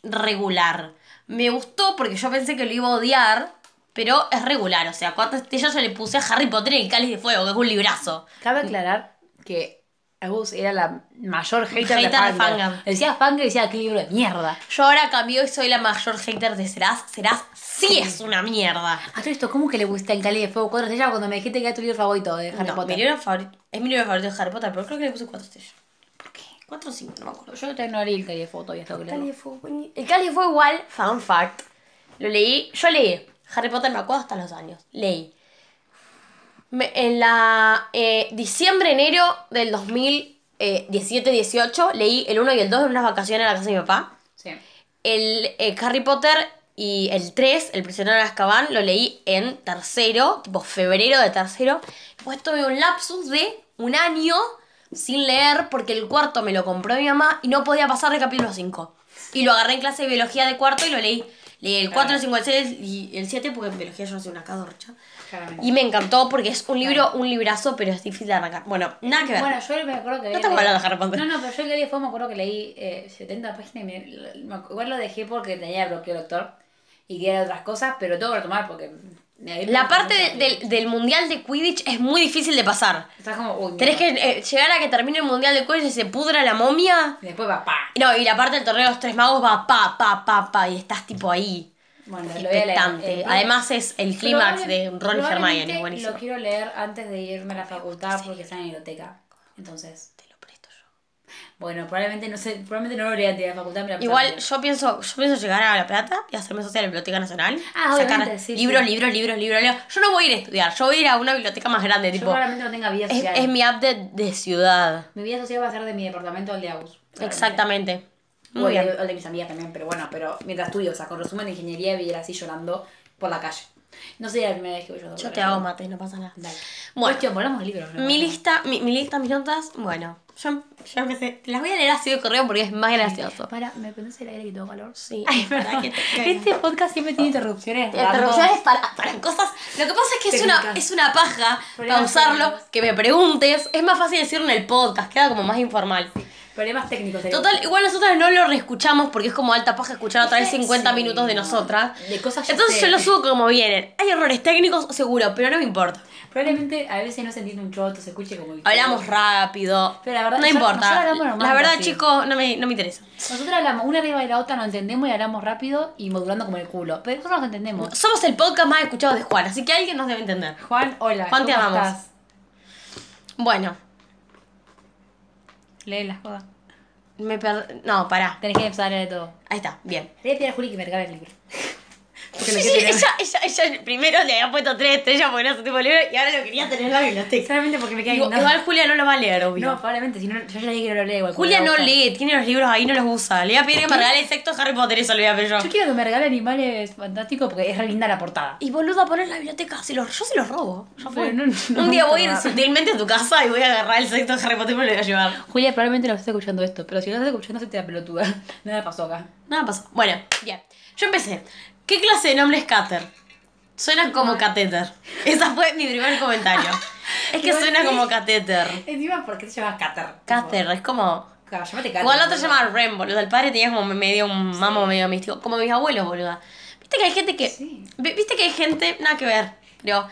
regular. Me gustó porque yo pensé que lo iba a odiar, pero es regular. O sea, cuántas estrellas yo le puse a Harry Potter y el Cáliz de Fuego, que es un librazo. Cabe aclarar que Agus era la mayor hater, Hater de de Fangirl. Fangirl. Decía Fangirl y decía, qué libro de mierda. Yo ahora cambió y soy la mayor hater de Serás. Serás sí es una mierda. A todo esto, ¿cómo que le gusta el Cali de Fuego 4 estrellas cuando me dijiste que era tu libro favorito de Harry No, Potter? mi libro favorito, es mi libro favorito de Harry Potter, pero creo que le puse cuatro estrellas. ¿Por qué? Cuatro o cinco, no me acuerdo. Yo te no leí el Cali de Fuego todavía, tengo que leerlo. El Cali de Fuego igual, fun fact. Lo leí, yo leí Harry Potter, me acuerdo hasta los años. Leí. Me- en la eh, diciembre, enero del 2017-18, leí el 1 y el 2 en unas vacaciones a la casa de mi papá. Sí. El eh, Harry Potter y el 3, El prisionero de Azkaban, lo leí en tercero, tipo febrero de tercero. Después tuve un lapsus de un año sin leer porque el cuarto me lo compró mi mamá y no podía pasar de capítulo 5. Y lo agarré en clase de biología de cuarto y lo leí. Leí el 4, el 5, el 6 y el 7 porque en biología yo no soy una cadorcha. Claramente. Y me encantó porque es un libro, un librazo, pero es difícil de arrancar. Bueno, nada que ver. Bueno, yo me acuerdo que... No estamos hablando de Harry Potter. No, no, pero yo el Cali de Fuego me acuerdo que leí eh, 70 páginas y me, me- igual lo dejé porque tenía bloqueo lector y quería otras cosas, pero tengo que retomar porque... la parte de- del, del mundial de Quidditch es muy difícil de pasar. Estás como... Uy, Tenés que eh, llegar a que termine el mundial de Quidditch y se pudra la momia. Y después va, pa. No, y la parte del torneo de los tres magos va pa, pa, pa, pa, y estás tipo ahí. Bueno, lo voy a leer. Eh, Además es el clímax de Ron y Hermione, es buenísimo. Lo quiero leer antes de irme a la facultad porque está en la biblioteca. Entonces, Te lo presto yo. Bueno, probablemente no sé, probablemente no lo antes de la facultad. me la Igual yo pienso, yo pienso llegar a La Plata y hacerme socia de la Biblioteca Nacional. Ah, obviamente, sí, libros, sí. libros, libros, libros, libros. Yo no voy a ir a estudiar, yo voy a ir a una biblioteca más grande, Yo tipo. probablemente no tenga vida Es, social. es mi update de ciudad. Mi vida social va a ser de mi departamento al de Agus. Exactamente. O Muy el bien. de, o el de mis amigas también, pero bueno, pero mientras estudio, o sea, con resumen de ingeniería y así llorando por la calle. No sé la primera vez que voy yo. Yo te hago mate, no pasa nada. Dale. Bueno. Cuestión, volvamos al libro. ¿no? Mi lista, mi, mi lista, mis notas, bueno, yo, yo empecé. Las voy a leer así de correo porque es más gracioso. Para, ¿me pones el aire que tengo calor? Sí, Ay, perdón. que te. Este podcast siempre tiene interrupciones. Interrupciones para, para cosas. Lo que pasa es que es una, es una paja Problemas pausarlo, que me preguntes. Es más fácil decirlo en el podcast, queda como más informal. Problemas técnicos. Total, igual nosotras no lo reescuchamos porque es como alta paja escuchar otra vez Sí, 50 sí, minutos de no. nosotras. De cosas ya Entonces sé. yo lo subo como vienen. Hay errores técnicos, seguro, pero no me importa. Probablemente a veces no se entiende un choto, se escuche como... Hablamos rápido. Pero la verdad, no yo- importa. normal, la verdad, así. chicos, no me, no me interesa. Nosotros hablamos una arriba de la otra, nos entendemos y hablamos rápido y modulando como el culo. Pero nosotros nos entendemos. Somos el podcast más escuchado de Juan, así que alguien nos debe entender. Juan, hola. Juan, te ¿cómo amamos. estás? Bueno, Lee las cosas. me per... No, pará. Tenés que a leer todo. Ahí está, bien. Le voy a pedir a Juli que me regale el libro. Sí, leer. ella, ella, ella primero le había puesto tres estrellas porque era su tipo de libro y ahora lo quería tener en la biblioteca. Solamente porque me queda Igual, Julia no lo va a leer, obvio. No, probablemente, si no, yo ya dije que no lo leo igual. Julia no lee, tiene los libros ahí, no los usa. Le voy a pedir que me regale sexto Harry Potter, eso le voy a pedir yo. Yo quiero que me regale animales fantásticos porque es re linda la portada. Y boluda, poner en la biblioteca, se los, yo se los robo. Ya fue. Pero no- no Un día voy a ir sutilmente a tu casa y voy a agarrar el sexto Harry Potter y me lo voy a llevar. Julia probablemente no esté escuchando esto, pero si no estás escuchando, se te da pelotuda. Nada pasó acá. Nada pasó. Bueno, bien. Yo empecé. ¿Qué clase de nombre es Cater? Suena como catéter. Ese fue mi primer comentario. Es que suena como catéter. Encima, ¿por qué te llamas Cater? Cater, es como. Claro, llámate Cater. Igual el otro se llamaba Ren, boludo. El padre tenía como medio un mamo medio místico. Como mis abuelos, boluda. Viste que hay gente que. Sí. Viste que hay gente, nada que ver, pero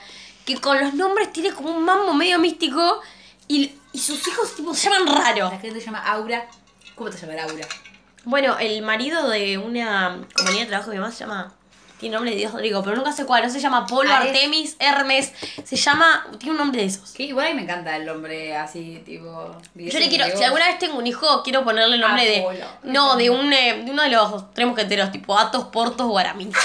que con los nombres tiene como un mamo medio místico y, y sus hijos tipo se llaman raro. La gente se llama Aura. ¿Cómo te llamará Aura? Bueno, el marido de una compañía de trabajo que mi mamá se llama. Tiene nombre de Dios Rodrigo, pero nunca sé cuál. No se llama Polo, Ares. Artemis, Hermes. Se llama. Tiene un nombre de esos. Que igual a mí me encanta el nombre así, tipo. Yo le quiero, si alguna vez tengo un hijo, quiero ponerle el nombre de. Apolo. No, de un eh, de uno de los tres mosqueteros, tipo Atos, Portos o Aramis.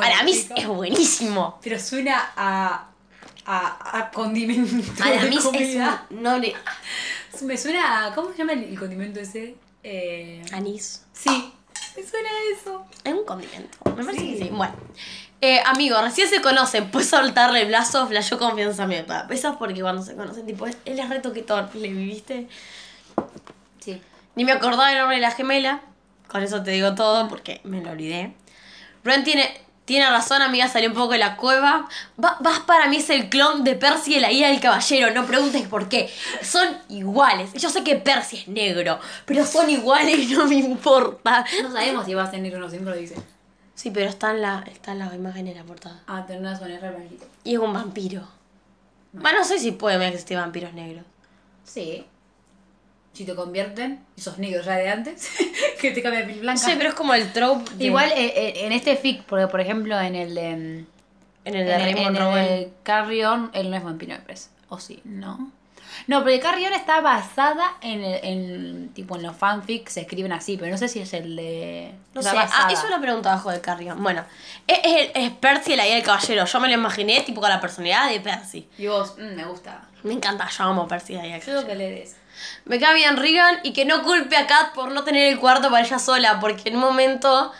Aramis es buenísimo. Pero suena a. a. a condimento. de Aramis es comida. un nombre. Me suena a. ¿Cómo se llama el, el condimento ese? Eh. Anís. Sí. Me suena a eso. Es un condimento. Me parece Sí. que sí. Bueno. Eh, amigo, recién se conocen. Puedes soltarle el brazo, flashó confianza a mi papá. Eso es porque cuando se conocen, tipo, él es re toquetón. ¿Le viviste? Sí. Ni me acordaba el nombre de la gemela. Con eso te digo todo porque me lo olvidé. Ron tiene, tiene razón, amiga, salió un poco de la cueva. Va- Vas para mí es el clon de Percy de la ira del caballero. No preguntes por qué. Son iguales. Yo sé que Percy es negro, pero son iguales y no me importa. No sabemos si va a ser negro o no, siempre lo dice. Sí, pero está en la, está en la imagen en la portada. Ah, pero no son blanquito. Y es un vampiro. Bueno, no sé si puede existir vampiros negros. Sí. si te convierten y sos negro ya de antes, que te cambia piel No sé, pero es como el trope. de- Igual eh, eh, en este fic, porque por ejemplo en el de. mm, En el de en, Raymond en Rowell. el Carrion, él no es vampiro, me parece. O sí, no. No, porque Carrion está basada en, el- en tipo en los fanfics se escriben así, pero no sé si es el de. No sé, ah, eso es una pregunta abajo de Carrion. Bueno, es, es, es Percy la idea del caballero. Yo me lo imaginé tipo con la personalidad de Percy. Y vos, mm, me gusta. Me encanta, yo amo Percy la idea del Yo caballero. que eso. Me cae bien Regan y que no culpe a Kat por no tener el cuarto para ella sola, porque en un momento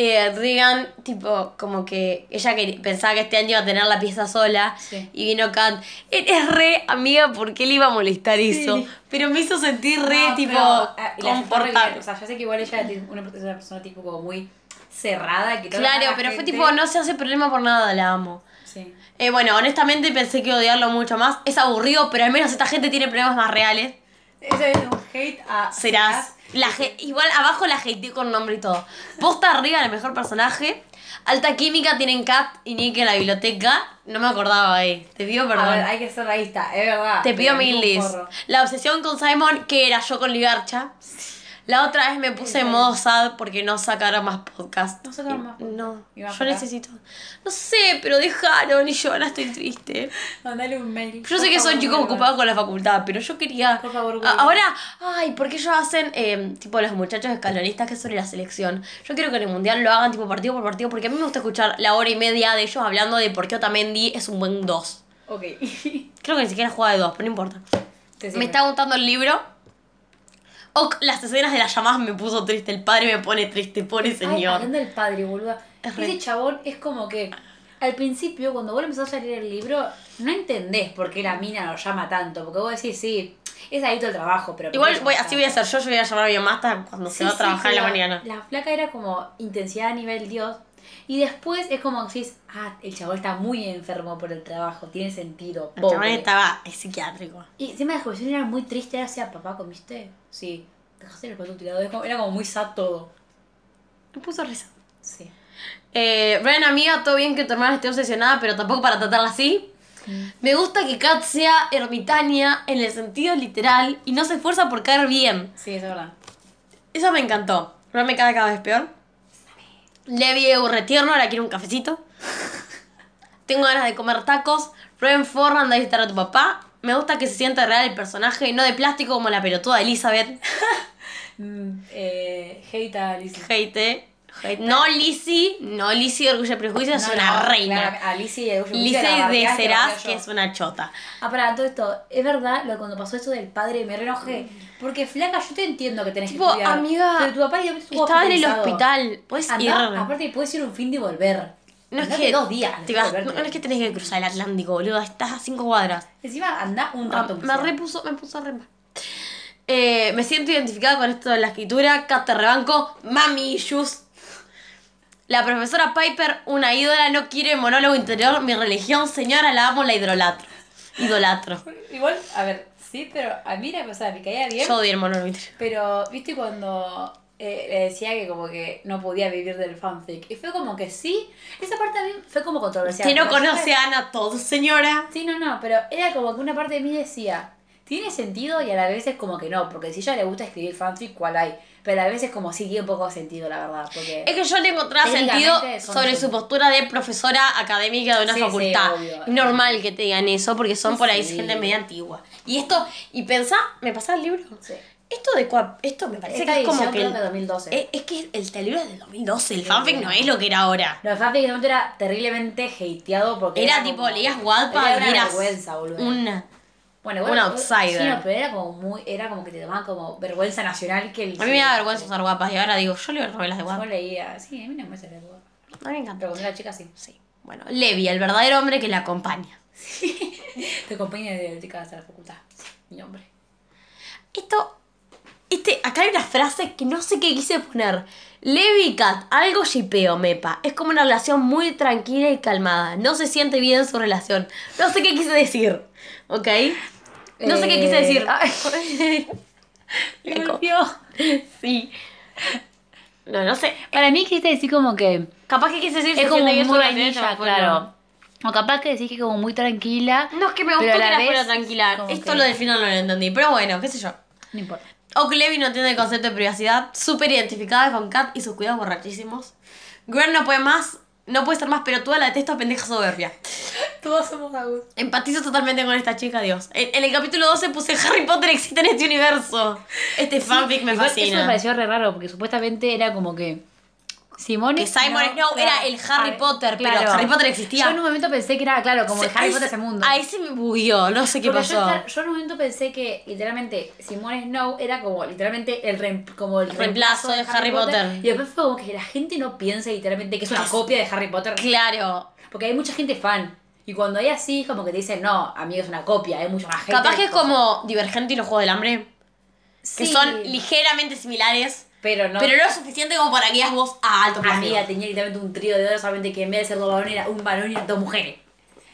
eh, Regan, tipo, como que ella quería- pensaba que este año iba a tener la pieza sola Sí. y vino Kat. Eres re amiga, ¿por qué le iba a molestar eso? Pero me hizo sentir re, No, tipo, pero, ah, confortable. O sea, yo sé que igual ella es una, persona tipo como muy cerrada. Que Claro, la pero fue tipo, no se hace problema por nada, la amo. Sí. Eh, bueno, honestamente pensé que odiarlo mucho más. Es aburrido, pero al menos esta gente tiene problemas más reales. Ese es un hate a. Serás. La igual abajo la hateé con nombre y todo. Posta arriba, el mejor personaje. Alta química tienen Kat y Nick en la biblioteca. No me acordaba ahí. Te pido A perdón. ver, hay que ser realista, es verdad. Te pido mil. La obsesión con Simon, que era yo con Ligarcha. La otra vez me puse en modo sad porque no sacaron más podcast. No sacaron más podcast. No, ¿Y van a yo necesito. No sé, pero dejaron y yo ahora estoy triste. Mandale un mail. Yo sé que son chicos ocupados con la facultad, pero yo quería. Por favor, Google. Ahora, ay, ¿por qué ellos hacen, eh, tipo, los muchachos escalonistas que es sobre la selección? Yo quiero que en el mundial lo hagan, tipo, partido por partido, porque a mí me gusta escuchar la hora y media de ellos hablando de por qué Otamendi es un buen 2. Ok. Creo que ni siquiera juega de 2, pero no importa. Me está gustando el libro. Las escenas de las llamadas me puso triste. El padre me pone triste, pobre Ay, señor. hablando del padre, boluda. Es re- Ese chabón es como que. Al principio, cuando vos empezás a leer el libro, no entendés por qué la mina lo llama tanto. Porque vos decís, sí, es adicto al trabajo, pero. ¿por Igual voy, así voy a hacer yo, yo voy a llamar a mi mamá hasta cuando se Sí, va a sí, trabajar en la mañana. La flaca era como intensidad a nivel Dios. Y después es como que decís, ah, el chabón está muy enfermo por el trabajo, tiene sentido. El chabón estaba es psiquiátrico. Y encima la expresión era muy triste, era así, papá, ¿comiste? Sí. Dejaste el plato tirado, era como- muy sad todo. Me puso risa. Sí. Eh, Ren, amiga, todo bien que tu hermana esté obsesionada, pero tampoco para tratarla así. Me gusta que Kat sea ermitaña en el sentido literal y no se esfuerza por caer bien. Sí, es verdad. Eso me encantó. Ren me cae cada vez peor. Levi retierno, ahora quiero un cafecito. Tengo ganas de comer tacos. Ren forra, anda a visitar a tu papá. Me gusta que se sienta real el personaje y no de plástico como la pelotuda Elizabeth. Mm, eh, hate a Lizzie. Hate. No Lizzie, no Lizzie de Orgullo y Prejuicio, es una no, reina. claro, A Lizzie de Orgullo y Lizzie la de Serás, que es una chota. Ah, para todo esto, es verdad lo de cuando pasó eso del padre, me re enojé. Porque flaca, yo te entiendo que tenés Tipo, que estudiar. amiga, Pero tu papá literalmente estuvo Estaba en el hospital. Puedes ir. Aparte puedes ir un fin de volver. No es que. dos días. te vas- no, es que tenés que cruzar el Atlántico, boludo. Estás a cinco cuadras. Encima anda un Ah, rato. me repuso, me puso re mal. Eh, me siento identificada con esto de la escritura. Te rebanco. Mami issues. La profesora Piper, una ídola, no quiere monólogo interior. Mi religión, señora, la amo, la idolatro. Idolatro. Igual, a ver, sí, pero a mí la cosa me caía bien. Yo odio el monólogo interior. Pero, viste, cuando eh, le decía que como que no podía vivir del fanfic. Y fue como que sí. Esa parte a mí fue como controversial. Usted no conoce a Ana todo, señora. Sí, no, no, pero era como que una parte de mí decía, tiene sentido y a la vez es como que no, porque si a ella le gusta escribir fanfic, ¿cuál hay? Pero a la vez es como sí tiene un poco de sentido, la verdad, porque... Es que yo le encontraba sentido sobre su postura de profesora académica de una Sí, sí, facultad. obvio. Es normal que te digan eso porque son por ahí Sí. gente media antigua. Y esto, y pensá, me pasa el libro. Sí. Esto de cua- esto me parece Esta que es como que. el- que 2012. Es, es que el libro es del 2012, el Sí, fanfic no es lo que era ahora. No, el fanfic en momento era terriblemente hateado porque... Era tipo, leías Wattpad Era y una eras vergüenza, boludo. una. Bueno, un outsider. Sí, no, pero era como muy... Era como que te tomaban como vergüenza nacional que... el- A mí me da vergüenza usar guapas y ahora digo, yo leo novelas de Yo Wattpad. leía... Sí, a mí no me sale guapa. A mí me encanta. Pero cuando era chica sí. Sí. Bueno, Levi, el verdadero hombre que la acompaña. Te acompañé de chicas hasta la facultad. Mi nombre. Esto. Este, acá hay una frase que no sé qué quise poner. Levi y Kat, algo shipeo, mepa. Es como una relación muy tranquila y calmada. No se siente bien su relación. No sé qué quise decir. ¿Ok? No sé qué quise Eh, decir. ay. Me Eco. golpeó. Sí. No, no sé. Para mí quisiste decir como que Capaz que quise decir es como muy vainilla, claro. O capaz que decís que como muy tranquila. No, es que me gustó que la fuera tranquila. Esto que- lo del final no lo entendí. Pero bueno, qué sé yo. No importa. Oak Levy no entiende el concepto de privacidad. Súper identificada con Kat y sus cuidados borrachísimos. Gwen no puede más, no puede ser más pelotuda, la detesto pendeja soberbia. Todos somos Agus. Empatizo totalmente con esta chica, Dios. En, en el capítulo 12 puse Harry Potter existe en este universo. Este fanfic me fascina. Eso me pareció re raro porque supuestamente era como que. Simone. Que Simon Snow era el Harry Potter, pero Harry Potter existía. Yo en un momento pensé que era, claro, como el Harry Potter se- ese mundo. Ahí se me bugueó, no sé qué Porque yo, pasó. claro, yo en un momento pensé que literalmente Simone Snow era como literalmente el, como el Reemplazo de Harry Potter. Y después fue como que la gente no piensa literalmente que es una copia de Harry Potter. Claro. Porque hay mucha gente fan. Y cuando hay así, como que te dicen, no, amigo, es una copia, hay mucha más gente. Capaz que es como Divergente y los Juegos del Hambre, que Sí, son ligeramente similares, Pero no. pero no lo suficiente como para que digas vos a alto plano. Amiga tenía literalmente un trío de dos, solamente que en vez de ser dos varones era un varón y dos mujeres.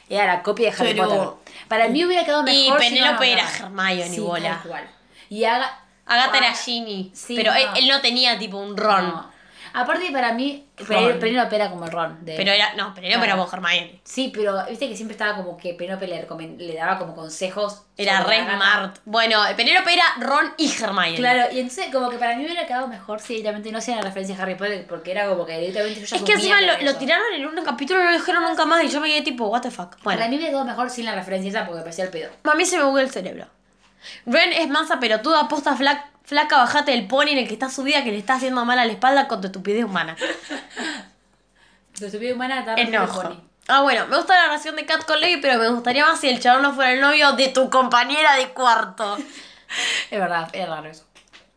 Era la copia de Harry Pero- Potter. Para mí hubiera quedado Y mejor. si Penélope no, no, era. Hermione, sí, bola. tal cual. Y Aga- Agatha era Aga- Ginny, Sí, pero no. él, él no tenía tipo un Ron. No. Aparte, para mí, Ron. Penélope era como el Ron. de- Pero era, no, Penélope era vos Hermione. Sí, pero viste que siempre estaba como que Penélope le, daba como consejos. Era re smart. Bueno, Penélope era Ron y Hermione. Claro, y entonces como que para mí hubiera quedado mejor si directamente no hacía la referencia a Harry Potter, porque era como que directamente yo ya Es que encima lo, tiraron en un capítulo y no lo dijeron nunca más y yo me quedé tipo, what the fuck. Bueno, Para mí hubiera quedado mejor sin la referencia esa porque parecía el pedo. a mí se me bugueó el cerebro. Ren es mansa pelotuda, posta flaca, flaca, bajate del pony en el que está subida que le está haciendo mal a la espalda con tu estupidez humana. Tu estupidez humana está re Enojo. funny. Ah, bueno, me gusta la relación de Kat con Levi, pero me gustaría más si el chabón no fuera el novio de tu compañera de cuarto. Es verdad, era raro eso.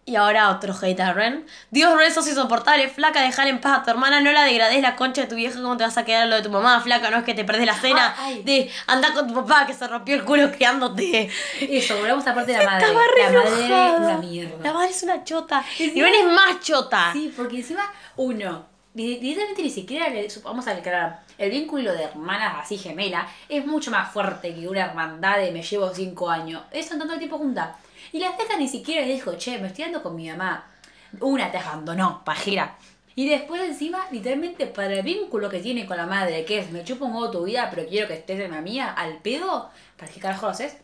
Y ahora otro hate a Ren. Dios, Ren, sos insoportable. Flaca, dejar en paz a tu hermana. No la degrades la concha de tu vieja. ¿Cómo te vas a quedar lo de tu mamá? Flaca, no es que te perdés la cena. Ah, ay. De anda con tu papá que se rompió el culo criándote. Eso, volvamos a parte de la madre. La madre es una mierda. La madre es una chota. Y Ren es más chota. Sí, porque encima, uno, di- directamente ni siquiera, le- vamos a aclarar, el vínculo de hermanas así gemela es mucho más fuerte que una hermandad de me llevo cinco años. Eso en tanto el tiempo junta. Y la deja ni siquiera le dijo, che, me estoy dando con mi mamá. Una te abandonó, pajera. Y después encima, literalmente, para el vínculo que tiene con la madre, que es, me chupo un huevo tu vida, pero quiero que estés en la mía, al pedo, ¿para qué carajo lo haces?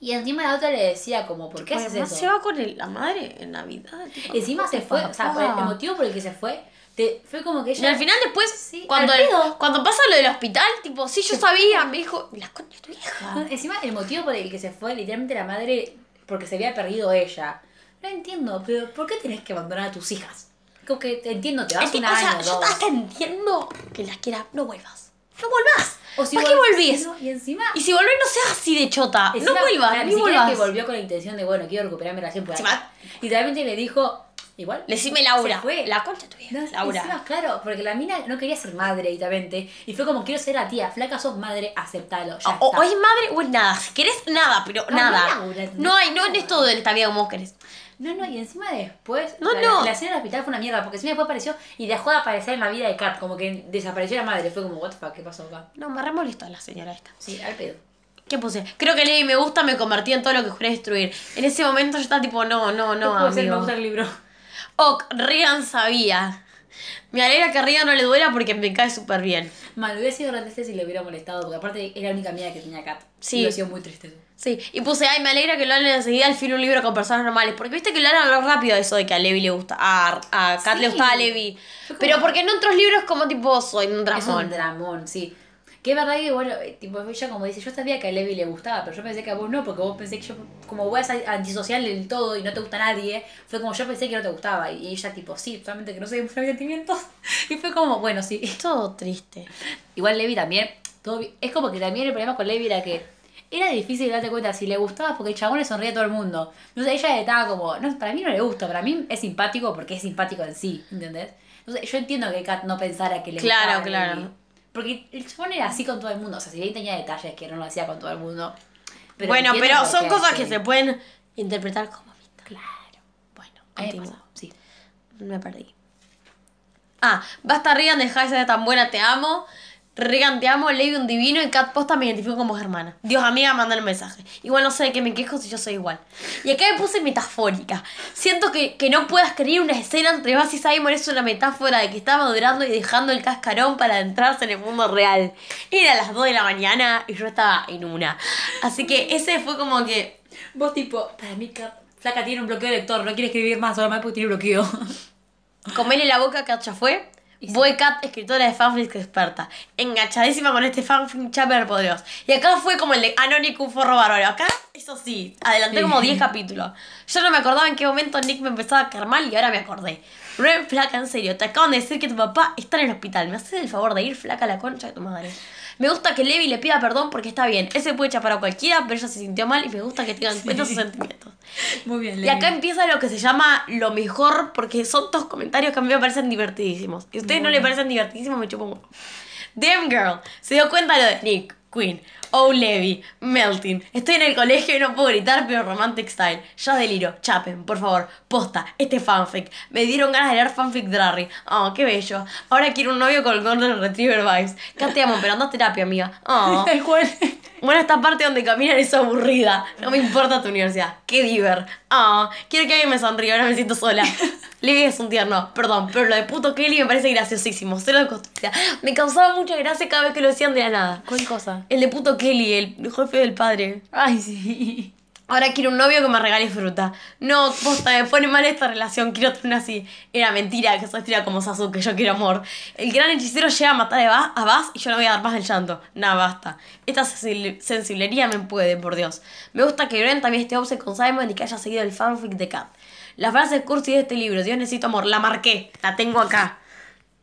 Y encima la otra le decía como, ¿por qué haces eso? se va con el- la madre en Navidad. tipo, Encima se fue, o sea, el motivo por el que se fue, te, fue como que Y ella... al final después, Sí, cuando, cuando pasa lo del hospital, tipo, sí, yo sabía, me dijo, la concha tu hija. Encima el motivo por el que se fue, literalmente la madre, porque se había perdido ella. No entiendo, pero ¿por qué tenés que abandonar a tus hijas? Como que te entiendo, te vas Enti- un o sea, año, yo hasta entiendo que las quiera, no vuelvas. No vuelvas. O si ¿Para qué vol- volvís? no, y encima... Y si volvés, no seas así de chota. encima, no vuelvas, ni ni vuelvas. que volvió con la intención de, bueno, quiero recuperar mi relación. Literalmente le dijo, igual... Decime Laura. Se fue. La concha de tu No. Laura. encima, claro, porque la mina no quería ser madre directamente. Y fue como, quiero ser la tía, flaca sos madre, aceptalo. Ya O, o es madre o es nada. Si querés, nada, pero No, nada. no, Laura, No hay, no en esto de esta vida como vos querés. No, no, y encima después. No, la, no. La escena del hospital fue una mierda, porque encima después apareció y dejó de aparecer en la vida de Kat, como que desapareció la madre. Fue como, what the fuck, ¿qué pasó acá? No, me remolestó la señora esta. Sí, al pedo. ¿Qué puse? Creo que leí me gusta, me convertí en todo lo que juré destruir. En ese momento yo estaba tipo, no, no, no, puede ser, me amigo. gusta el libro. Ok, Rian sabía. Me alegra que a Rian no le duela porque me cae súper bien. Mal, hubiera sido triste si le hubiera molestado, porque aparte era la única amiga que tenía Kat. Sí. Y hubiera sido muy triste. Sí, y puse, ay, me alegra que lo hagan enseguida al fin un libro con personas normales. Porque viste que lo harán lo rápido eso de que a Levi le gusta. A, a Kat Sí. le gustaba a Levi. Pero porque en otros libros como tipo soy un Es un dramón. dramón, sí. Que es verdad que, bueno, eh, tipo, ella como dice, yo sabía que a Levi le gustaba, pero yo pensé que a vos no, porque vos pensé que yo, como vos eres antisocial del todo y no te gusta nadie, fue como yo pensé que no te gustaba. Y ella, tipo, sí, solamente que no sé mis sentimientos. Y fue como, bueno, sí. Todo triste. Igual Levi también, todo es como que también el problema con Levi era que era difícil darte cuenta si le gustaba porque el chabón le sonreía a todo el mundo. Entonces ella estaba como, no, para mí no le gusta, para mí es simpático porque es simpático en sí, ¿entendés? Entonces yo entiendo que Kat no pensara que le Claro, gustaba a claro. Porque el chabón era así con todo el mundo, o sea, si bien tenía detalles que no lo hacía con todo el mundo. pero bueno, pero son cosas que se pueden interpretar como amistad. Claro. Bueno, Continúa. sí. Me perdí. Ah, basta Regan, deja de ser tan buena, te amo. Regan, te amo, Levi un divino y Cat Posta me identifico como hermana. Dios, amiga, manda el mensaje. Igual no sé de qué me quejo si yo soy igual. Y acá me puse metafórica. Siento que, que no puedas creer una escena entre Bass y Simon es una metáfora de que está madurando y dejando el cascarón para adentrarse en el mundo real. Era las 2 de la mañana y yo estaba en una. Así que ese fue como que... Vos tipo, para mí Kat Flaca tiene un bloqueo de lector, no quiere escribir más, solo más porque tiene bloqueo. Comele la boca, Kat ya fue. Y sí. Voy Kat, escritora de fanfics experta. Enganchadísima con este fanfic chaper por Dios. Y acá fue como el de Anonic un forro bárbaro. Acá, eso sí, adelanté Sí. como 10 capítulos. Yo no me acordaba en qué momento Nick me empezaba a caer mal y ahora me acordé. Ren, flaca, en serio, te acaban de decir que tu papá está en el hospital. ¿Me haces el favor de ir, flaca, a la concha de tu madre? Me gusta que Levi le pida perdón porque está bien. Ese puede chapar a cualquiera, pero ella se sintió mal y me gusta que tengan en cuenta sus sentimientos. Muy bien, Y acá empieza lo que se llama lo mejor, porque son todos comentarios que a mí me parecen divertidísimos. Y a ustedes no les parecen divertidísimos, me chupo un. Damn girl, se dio cuenta lo de Nick, Queen, Oh Levy, Melting. Estoy en el colegio y no puedo gritar, pero romantic style. Ya deliro, chapen, por favor, posta, este fanfic. Me dieron ganas de leer fanfic Drarry. Oh, qué bello. Ahora quiero un novio con Golden Retriever Vibes. Kat, te amo, pero anda a terapia, amiga. Oh. Bueno, esta parte donde caminan es aburrida. No me importa tu universidad. Qué diver. Ah, quiero que alguien me sonríe, ahora me siento sola. Levi es un tierno, perdón, pero lo de puto Kelly me parece graciosísimo. Cero de construcción. Me causaba mucha gracia cada vez que lo decían de la nada. ¿Cuál cosa? El de puto Kelly, el jefe del padre. Ay, sí. Ahora quiero un novio que me regale fruta. No, posta, me pone mal esta relación, quiero tener así. Era mentira, que soy tira como Sasuke, yo quiero amor. El gran hechicero llega a matar a Bas, a Bas y yo no voy a dar más del llanto. Nada, basta. Esta sensiblería me puede, por Dios. Me gusta que Bren también esté obse con Simon y que haya seguido el fanfic de Kat. La frase cursi de este libro, Dios necesito amor, la marqué, la tengo acá.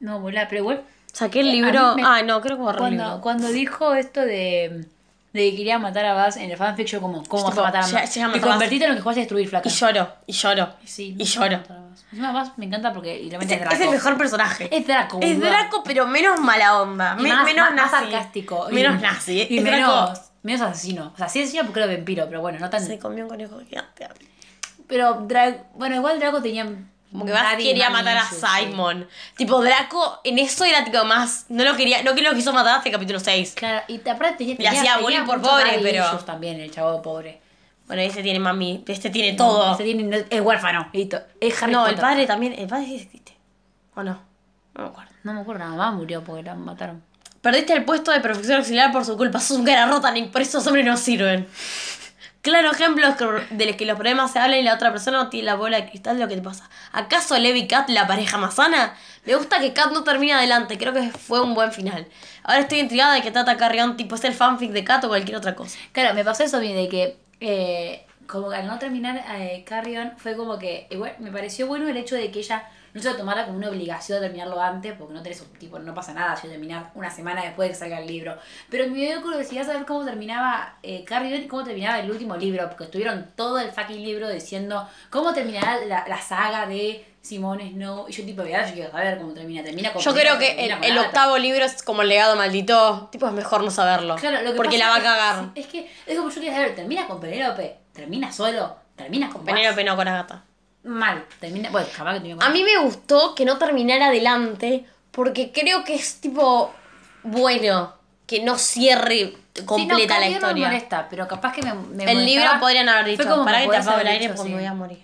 No, bola, pero igual. Saqué el Eh, libro. me- Ah, no, creo que borré el Cuando, libro. cuando dijo esto de, de que quería matar a Buzz en el fanfic, yo como, ¿cómo vas a matar a Buzz? Buzz. convertite en lo que juegas a destruir, flaca. Y lloro, y lloro. Sí, y lloro. Encima Buzz me encanta porque literalmente Es, es, Draco. es el mejor personaje. Es Draco, Es. Draco, pero menos mala onda. Menos nazi. sarcástico. Menos nazi. Y menos, Draco. menos asesino. O sea, sí asesino porque era vampiro, pero bueno, no tan... Se comió un conejo gigante. Pero, Dra- bueno, igual Draco tenía... Como que más quería matar a sí. Simon. Tipo, Draco en eso era tipo más. No lo quería. No que lo quiso matar hasta el capítulo 6. Claro, y te- aparte tenía, Le hacía bullying por pobre, pero- también, el chavo pobre. Bueno, este tiene mami. Este tiene todo. Este tiene, es huérfano, listo. Es Harry no, el padre también. El padre sí existe. ¿O no? No me acuerdo. No me acuerdo, nada más murió porque la mataron. Perdiste el puesto de profesor auxiliar por su culpa. Sos un cara rota, Nick. Por eso esos hombres no sirven. Claro ejemplo es que- de los que los problemas se hablan y la otra persona no tiene la bola de cristal de lo que te pasa. ¿Acaso Levi y Kat la pareja más sana? Me gusta que Kat no termine adelante, creo que fue un buen final. Ahora estoy intrigada de que Tata Carrión tipo es el fanfic de Kat o cualquier otra cosa. Claro, me pasó eso bien de que, eh, como que al no terminar eh, Carrion, fue como que, igual, me pareció bueno el hecho de que ella no se lo tomara como una obligación de terminarlo antes, porque no tenés un tipo, no pasa nada si lo terminar una semana después de que salga el libro. Pero me dio curiosidad saber cómo terminaba eh, Carrion y cómo terminaba el último libro, porque estuvieron todo el fucking libro diciendo cómo terminará la, la saga de Simone Snow. Y yo tipo, "Verdad, yo quiero saber cómo termina. Termina con Yo creo que el, el Agatha". octavo libro es como el legado maldito. Tipo, es mejor no saberlo. Claro, lo que porque pasa la va a es- cagar. Es que es como yo quería saber, ¿termina con Penélope? ¿Termina solo? ¿Termina con? Penélope no con Agatha. Mal. Termina, bueno, capaz que termina con A mí me gustó que no terminara adelante porque creo que es tipo bueno que no cierre completa Sí, no, la Carrion me historia. molesta, pero capaz que me, me el libro podrían haber dicho, como para que apague el aire porque sí. me voy a morir.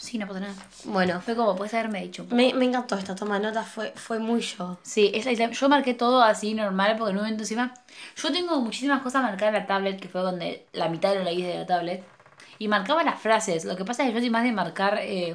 Sí, no pasa nada. Bueno, Fue como, puedes haberme dicho. me, me encantó esta toma de notas, fue, fue muy yo. Sí, esa yo marqué todo así normal porque en un momento encima. Yo tengo muchísimas cosas marcadas en la tablet, que fue donde la mitad lo leí de la tablet. Y marcaba las frases. Lo que pasa es que yo soy más de marcar eh,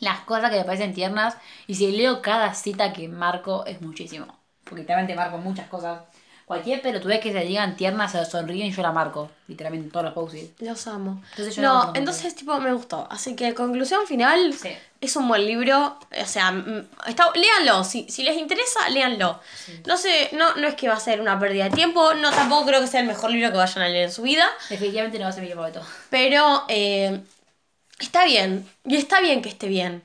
las cosas que me parecen tiernas. Y si leo cada cita que marco es muchísimo. Porque literalmente marco muchas cosas. Cualquier pelotudez que se digan tiernas se sonríen y yo la marco. Literalmente en todos los posts. Los amo. Entonces yo no no, entonces tipo me gustó. Así que conclusión final, Sí. Es un buen libro. O sea, mm, está, léanlo. Si, si les interesa, léanlo. No sé, no, no es que va a ser una pérdida de tiempo. No tampoco creo que sea el mejor libro que vayan a leer en su vida. Definitivamente no va a ser mi favorito. Pero eh, está bien. Y está bien que esté bien.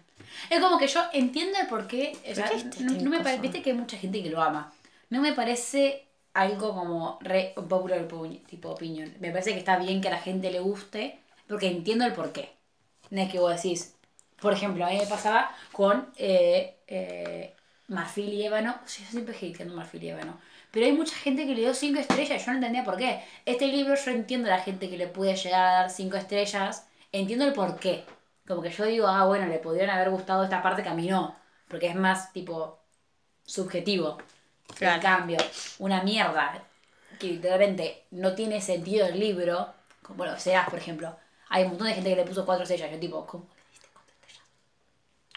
Es como que yo entiendo el porqué. O sea, qué este no, no me parece. Viste que hay mucha gente que lo ama. No me parece algo como re popular tipo opinion. Me parece que está bien que a la gente le guste. Porque entiendo el porqué. No es que vos decís. Por ejemplo, a mí me pasaba con eh, eh, Marfil y Ébano. Yo siempre hateando Marfil y Ébano. Pero hay mucha gente que le dio 5 estrellas. y Yo no entendía por qué. Este libro yo entiendo a la gente que le puede llegar a dar 5 estrellas. Entiendo el por qué. Como que yo digo, ah, bueno, le podrían haber gustado esta parte que a mí no. Porque es más, tipo, subjetivo. Claro. En cambio, una mierda que literalmente no tiene sentido el libro, como bueno, Seas, por ejemplo. hay un montón de gente que le puso cuatro estrellas. Yo tipo, ¿cómo le diste cuatro estrellas?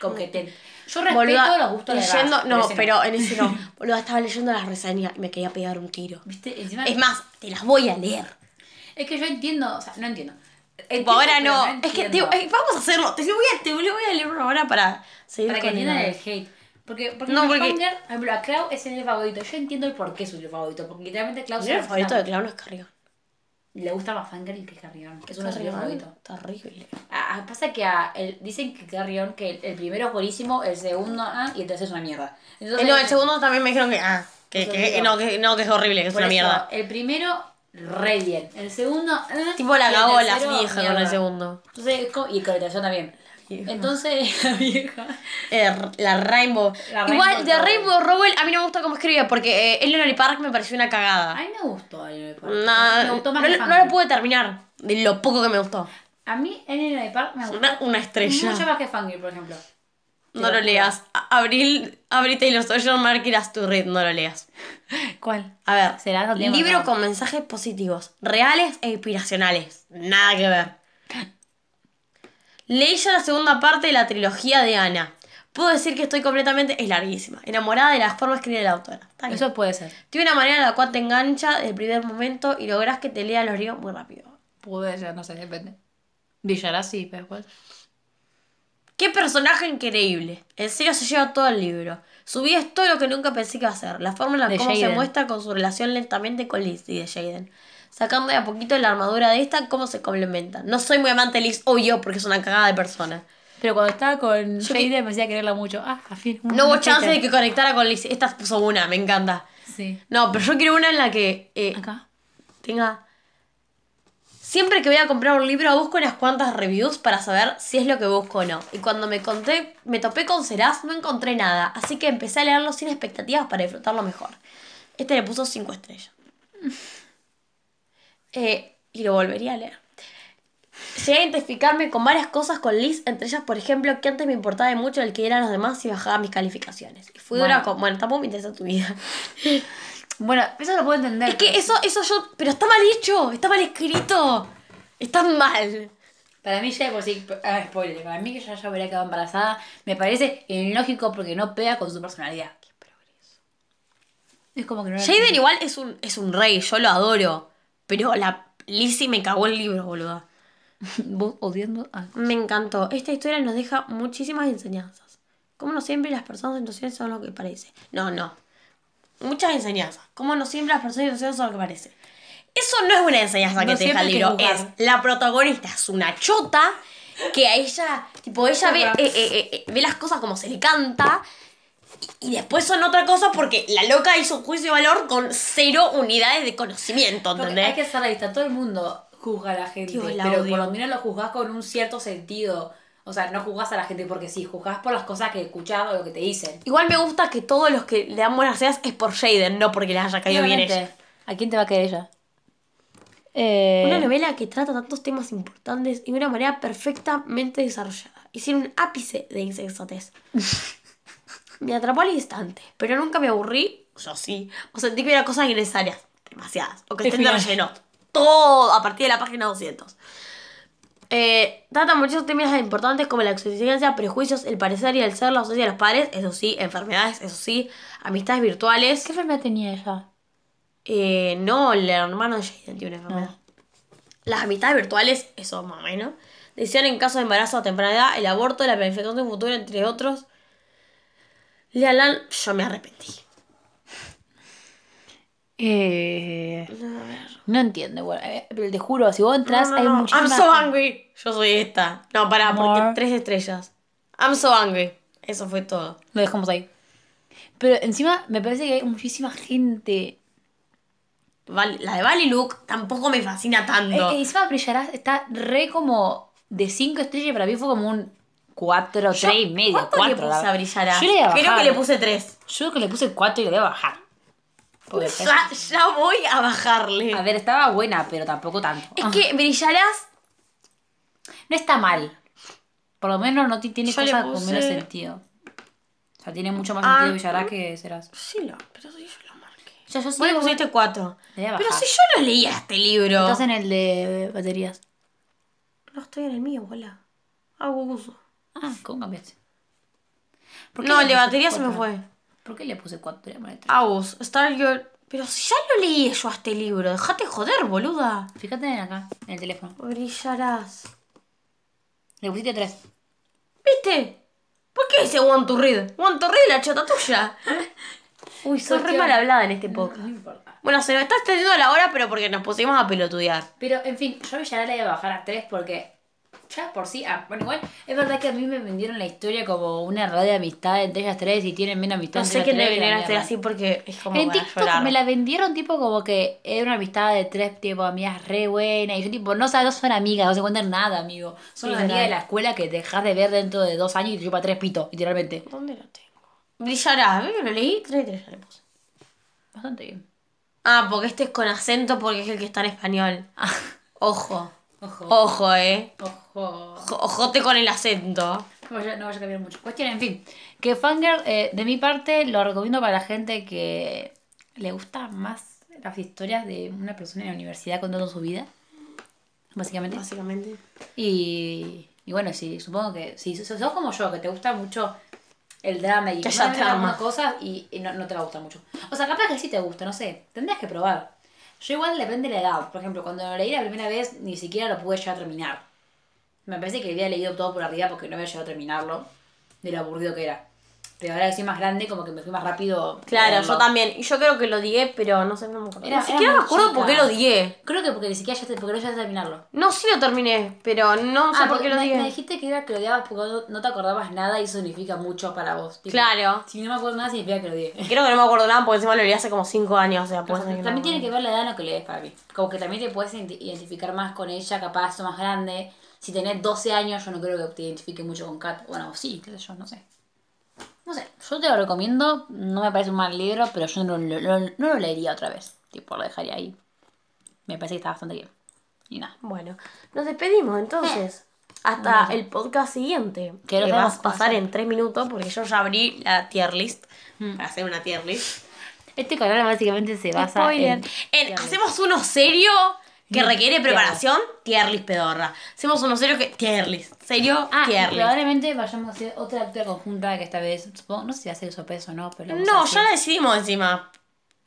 Como que te... Yo respeto Boluda, los gustos de leyendo, Raz, no, ese pero en ese no. Boluda, estaba leyendo las reseñas y me quería pegar un tiro. ¿Viste? Encima, Es más, te las voy a leer. es que yo entiendo, o sea, no entiendo. Entiendo, ahora pero no. Es que te- eh, vamos a hacerlo. Te voy a, te voy a leer una hora para seguir Para que entiendan el- el hate. Porque, porque No, no, porque- a Clau es el favorito. Yo entiendo el por qué es su favorito. Porque literalmente Clau se libro favorito de Clown es Carrión. Le gusta más Fangirl que Carrión. Es uno de sus favoritos. Terrible. Ah, ah, pasa que a el- dicen que Carrión, que el, el primero es buenísimo, el segundo, ah, y el tercero es una mierda. Entonces, Eh, no, el segundo también me dijeron que. Ah, que, que- no, que, no, que es horrible, que es una eso, mierda. El primero, re bien. El segundo, ah, Tipo la cagó la tercero, vieja con el segundo. Entonces, y con el tercero también. Vieja. Entonces, la vieja. Eh, la Rainbow. La Igual, Rainbow de. Rainbow Rowell a mí no me gusta cómo escribe porque eh, Eleanor Park me pareció una A cagada. mí me gustó Eleanor Park. Nah, me gustó más no, no lo pude terminar de lo poco que me gustó. A mí Eleanor Park me gustó. Una, una estrella. Mucho más que Fangirl, por ejemplo. No lo leas. A- Abril, Abril Taylor Sawyer, Mark to read, no lo leas. ¿Cuál? A ver, Será, no libro con mensajes positivos, reales e inspiracionales. Nada que ver. Leí ya la segunda parte de la trilogía de Ana. Puedo decir que estoy completamente, es larguísima, enamorada de las formas que escribe la autora. Eso puede ser. Tiene una manera en la cual te engancha desde el primer momento y logras que te lea los libros muy rápido. Puede ser, no sé, depende. Villará sí, pero después. ¡Qué personaje increíble! En serio se lleva todo el libro. Su vida es todo lo que nunca pensé que iba a ser. La forma en la cómo se muestra con su relación lentamente con Liz y de Jaden. Sacando de a poquito la armadura de esta, cómo se complementan. No soy muy amante de Liz, obvio, porque es una cagada de persona. Pero cuando estaba con Yo Jade me hacía quererla mucho. Ah, a fin. No hubo chance de que conectara con Liz. Esta puso una, me encanta. Sí. No, pero yo quiero una en la que eh, Acá. tenga... Siempre que voy a comprar un libro busco unas cuantas reviews para saber si es lo que busco o no. Y cuando me conté, me topé con Serás, no encontré nada. Así que empecé a leerlo sin expectativas para disfrutarlo mejor. Este le puso 5 estrellas. Eh, y lo volvería a leer. Llegué a identificarme con varias cosas con Liz, entre ellas, por ejemplo, que antes me importaba mucho el que eran los demás y bajaba mis calificaciones. Y fui dura Bueno. con. Bueno, tampoco me interesa tu vida. Bueno, eso lo puedo entender. Es que eso, eso yo. Pero está mal hecho, está mal escrito. Está mal. Para mí ya por sí, ah, spoiler, para mí que ya ya hubiera quedado embarazada, me parece ilógico porque no pega con su personalidad. Qué progreso. Es como que no Jaden igual es un, es un rey, yo lo adoro. Pero la Lizzie me cagó el libro, boludo. Vos odiando a... Me encantó. Esta historia nos deja muchísimas enseñanzas. Como no siempre las personas en situaciones son lo que parece. No, no. Muchas enseñanzas. Como no siempre las personas en situaciones son lo que parece. Eso no es una enseñanza No que te deja el libro. Es la protagonista es una chota que a ella, tipo, ella ve, eh, eh, eh, ve las cosas como se le canta. Y, después son otra cosa porque la loca hizo un juicio de valor con cero unidades de conocimiento, Porque ¿entendés? hay que ser realista, todo el mundo juzga a la gente, Dios, la pero odio. por lo menos lo juzgás con un cierto sentido. O sea, no juzgás a la gente porque sí, juzgás por las cosas que escuchás o lo que te dicen. Igual me gusta que todos los que le dan buenas ideas es por Jaden, no porque les haya caído bien ella. ¿A quién te va a querer ella? Eh, Una novela que trata tantos temas importantes y de una manera perfectamente desarrollada. Y sin un ápice de insensatez. me atrapó al instante, pero nunca me aburrí, yo sí, o sentí que había cosas innecesarias, demasiadas, o que estén de relleno. Todo a partir de la página 200. Eh, trata muchos temas importantes como la existencia, prejuicios, el parecer y el ser, la ausencia de los padres, eso sí, enfermedades, eso sí, amistades virtuales. ¿Qué enfermedad tenía ella? Eh, no, el hermano de Jaden tiene una enfermedad. Las amistades virtuales, eso más o menos. Decisión en caso de embarazo a temprana edad, el aborto, la planificación de un futuro, entre otros. Lealan, yo me arrepentí. Eh, no entiendo, bueno, eh, pero te juro, si vos entras, No, no, hay no. muchísimas... I'm so angry. Yo soy esta. No, pará, porque tres estrellas. I'm so angry. Eso fue todo. Lo dejamos ahí. Pero encima me parece que hay muchísima gente... Val- la de Valley Look tampoco me fascina tanto. eh, encima Brillarás está re como de 5 estrellas para mí fue como un 4, Yo- 3 y medio, ¿Cuánto 4. le puse a brillar? Yo le voy a Creo que le puse tres. Yo que le puse 4 y le voy a bajar. Porque Ya, ya voy a bajarle. A ver, estaba buena, pero tampoco tanto. Es que brillarás No está mal. Por lo menos no ti- tiene Yo cosas con menos sentido. O sea, tiene mucho más Ah. sentido Villarás que Serás. Sí, lo, pero sí, yo lo marqué. O sea, yo sí Vos le pusiste cuatro. Le voy a Pero bajar. si yo no leía este libro. Estás en el de baterías. No estoy en el mío, bola. Hago uso. Ah, ¿cómo cambiaste? ¿Por qué No, el de batería se me fue. ¿Por qué le puse cuatro? Voy a poner tres. Agus, Star Your... Pero si ya lo leí yo a este libro, dejate joder, boluda. Fíjate en acá, en el teléfono. Brillarás. Le pusiste tres. ¿Viste? ¿Por qué dice want to read? Want to read la chota tuya. Uy, sos re mal hablada en este podcast. No importa. Bueno, se nos está extendiendo la hora, pero porque nos pusimos a pelotudear. Pero, en fin, yo ya le voy a bajar a tres porque ya por sí. ah, bueno, igual es verdad que a mí me vendieron la historia como una red de amistad entre ellas tres y tienen menos amistad No sé ellas le la a así porque es como En TikTok me la vendieron tipo como que era una amistad de tres tipo amigas re buenas. Y yo tipo, no sabes, no son amigas, no se cuentan nada, amigo. Son Sí, las amigas de la escuela que dejas de ver dentro de dos años y te chupa tres pitos, literalmente. ¿Dónde lo tengo? Brillarás, ¿ves que lo leí? Tres y tres ya le puse. Bastante bien. Ah, porque este es con acento porque es el que está en español. Ah, Ojo. Ojo. Ojo, eh. Ojo. Ojo- Ojote con el acento. No vaya, no vaya a cambiar mucho. Cuestión, en fin. Que Fangirl, eh, de mi parte, lo recomiendo para la gente que le gusta más las historias de una persona en la universidad contando su vida. Básicamente. Básicamente. Y, y bueno, sí, supongo que si sos sos como yo, que te gusta mucho el drama y Que algunas cosas y, y no, no te va a gustar mucho. O sea, capaz que sí te gusta, no sé. Tendrías que probar. Yo igual depende de la edad. Por ejemplo, cuando lo leí la primera vez, ni siquiera lo pude llegar a terminar. Me parece que había leído todo por arriba porque no había llegado a terminarlo. De lo aburrido que era. Pero ahora que soy más grande, como que me fui más rápido. Claro, yo también. Y yo creo que lo odié, pero no sé, no me acuerdo. Era- Ni era siquiera me muy acuerdo por qué lo odié. Creo que porque ni siquiera ya te, porque no llegaste a terminarlo. No, sí lo terminé, pero no sé Ah, por qué lo me, me dijiste que era que lo odiabas porque no, no te acordabas nada y eso significa mucho para vos. Tipo, Claro. Si no me acuerdo nada significa que lo odié. Creo que no me acuerdo nada porque encima lo leí hace como 5 años, o sea, puede ser que también no- tiene que ver la edad en la que lees para mí. Como que también te puedes identi- identificar más con ella, capaz o más grande. Si tenés 12 años, yo no creo que te identifique mucho con Kat. Bueno, sí, qué sé yo, no sé. No sé, yo te lo recomiendo. No me parece un mal libro, pero yo no lo, lo- no lo leería otra vez. Tipo, lo dejaría ahí. Me parece que está bastante bien. Y nada. Bueno, nos despedimos entonces. Hasta el podcast siguiente. Que lo Que va tenemos a pasar en 3 minutos porque yo ya abrí la tier list. Para hacer una tier list. Este canal básicamente se basa Spoiler. en... En- hacemos uno serio que Mm, requiere preparación. Tier list pedorra. Hacemos uno serio que. Tier list. Serio, Ah, probablemente vayamos a hacer otra lectura conjunta que esta vez, supongo, no sé si hace eso peso o no, pero... a No, ya la decidimos encima.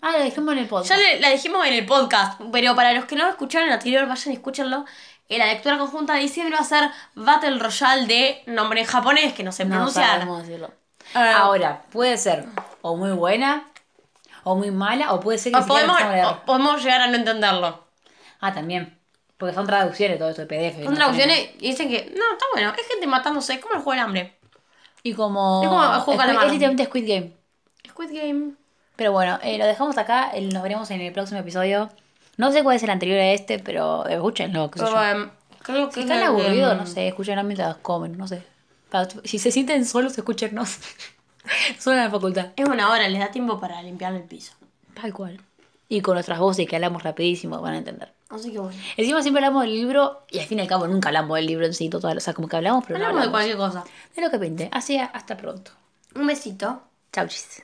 Ah, lo dejamos en el podcast. Ya le- la dijimos en el podcast, pero para los que no lo escucharon en el anterior, vayan y escúchenlo. En la lectura conjunta de diciembre va a ser Battle Royale de nombre en japonés, que no sé No pronunciar. sabemos decirlo. Ah. Ahora, puede ser o muy buena, o muy mala, o puede ser que O podemos, la o podemos llegar a no entenderlo. Ah, también. Porque son traducciones todo esto de PDF. Son no traducciones y dicen que, no, está bueno, es gente matándose, es como el juego del hambre. Y como... Es como el juego calamar. es literalmente Squid Game. Squid Game. Pero bueno, eh, lo dejamos acá. Nos veremos en el próximo episodio. No sé cuál es el anterior a este, pero escúchenlo. qué sé yo. Pero, em, creo que Si es están aburridos, no sé, escúchenlo mientras comen, no sé. Para- Si se sienten solos, escúchenos. Solo en la facultad. Es una hora, les da tiempo para limpiar el piso. Tal cual. Y con nuestras voces que hablamos rapidísimo, van a entender. Así que bueno. Encima siempre hablamos del libro y al fin y al cabo nunca hablamos del libro en sí. O sea, como que hablamos, pero Hablamos de no hablamos cualquier cosa. de lo que pinte. Así, hasta pronto. Un besito. Chau, chis.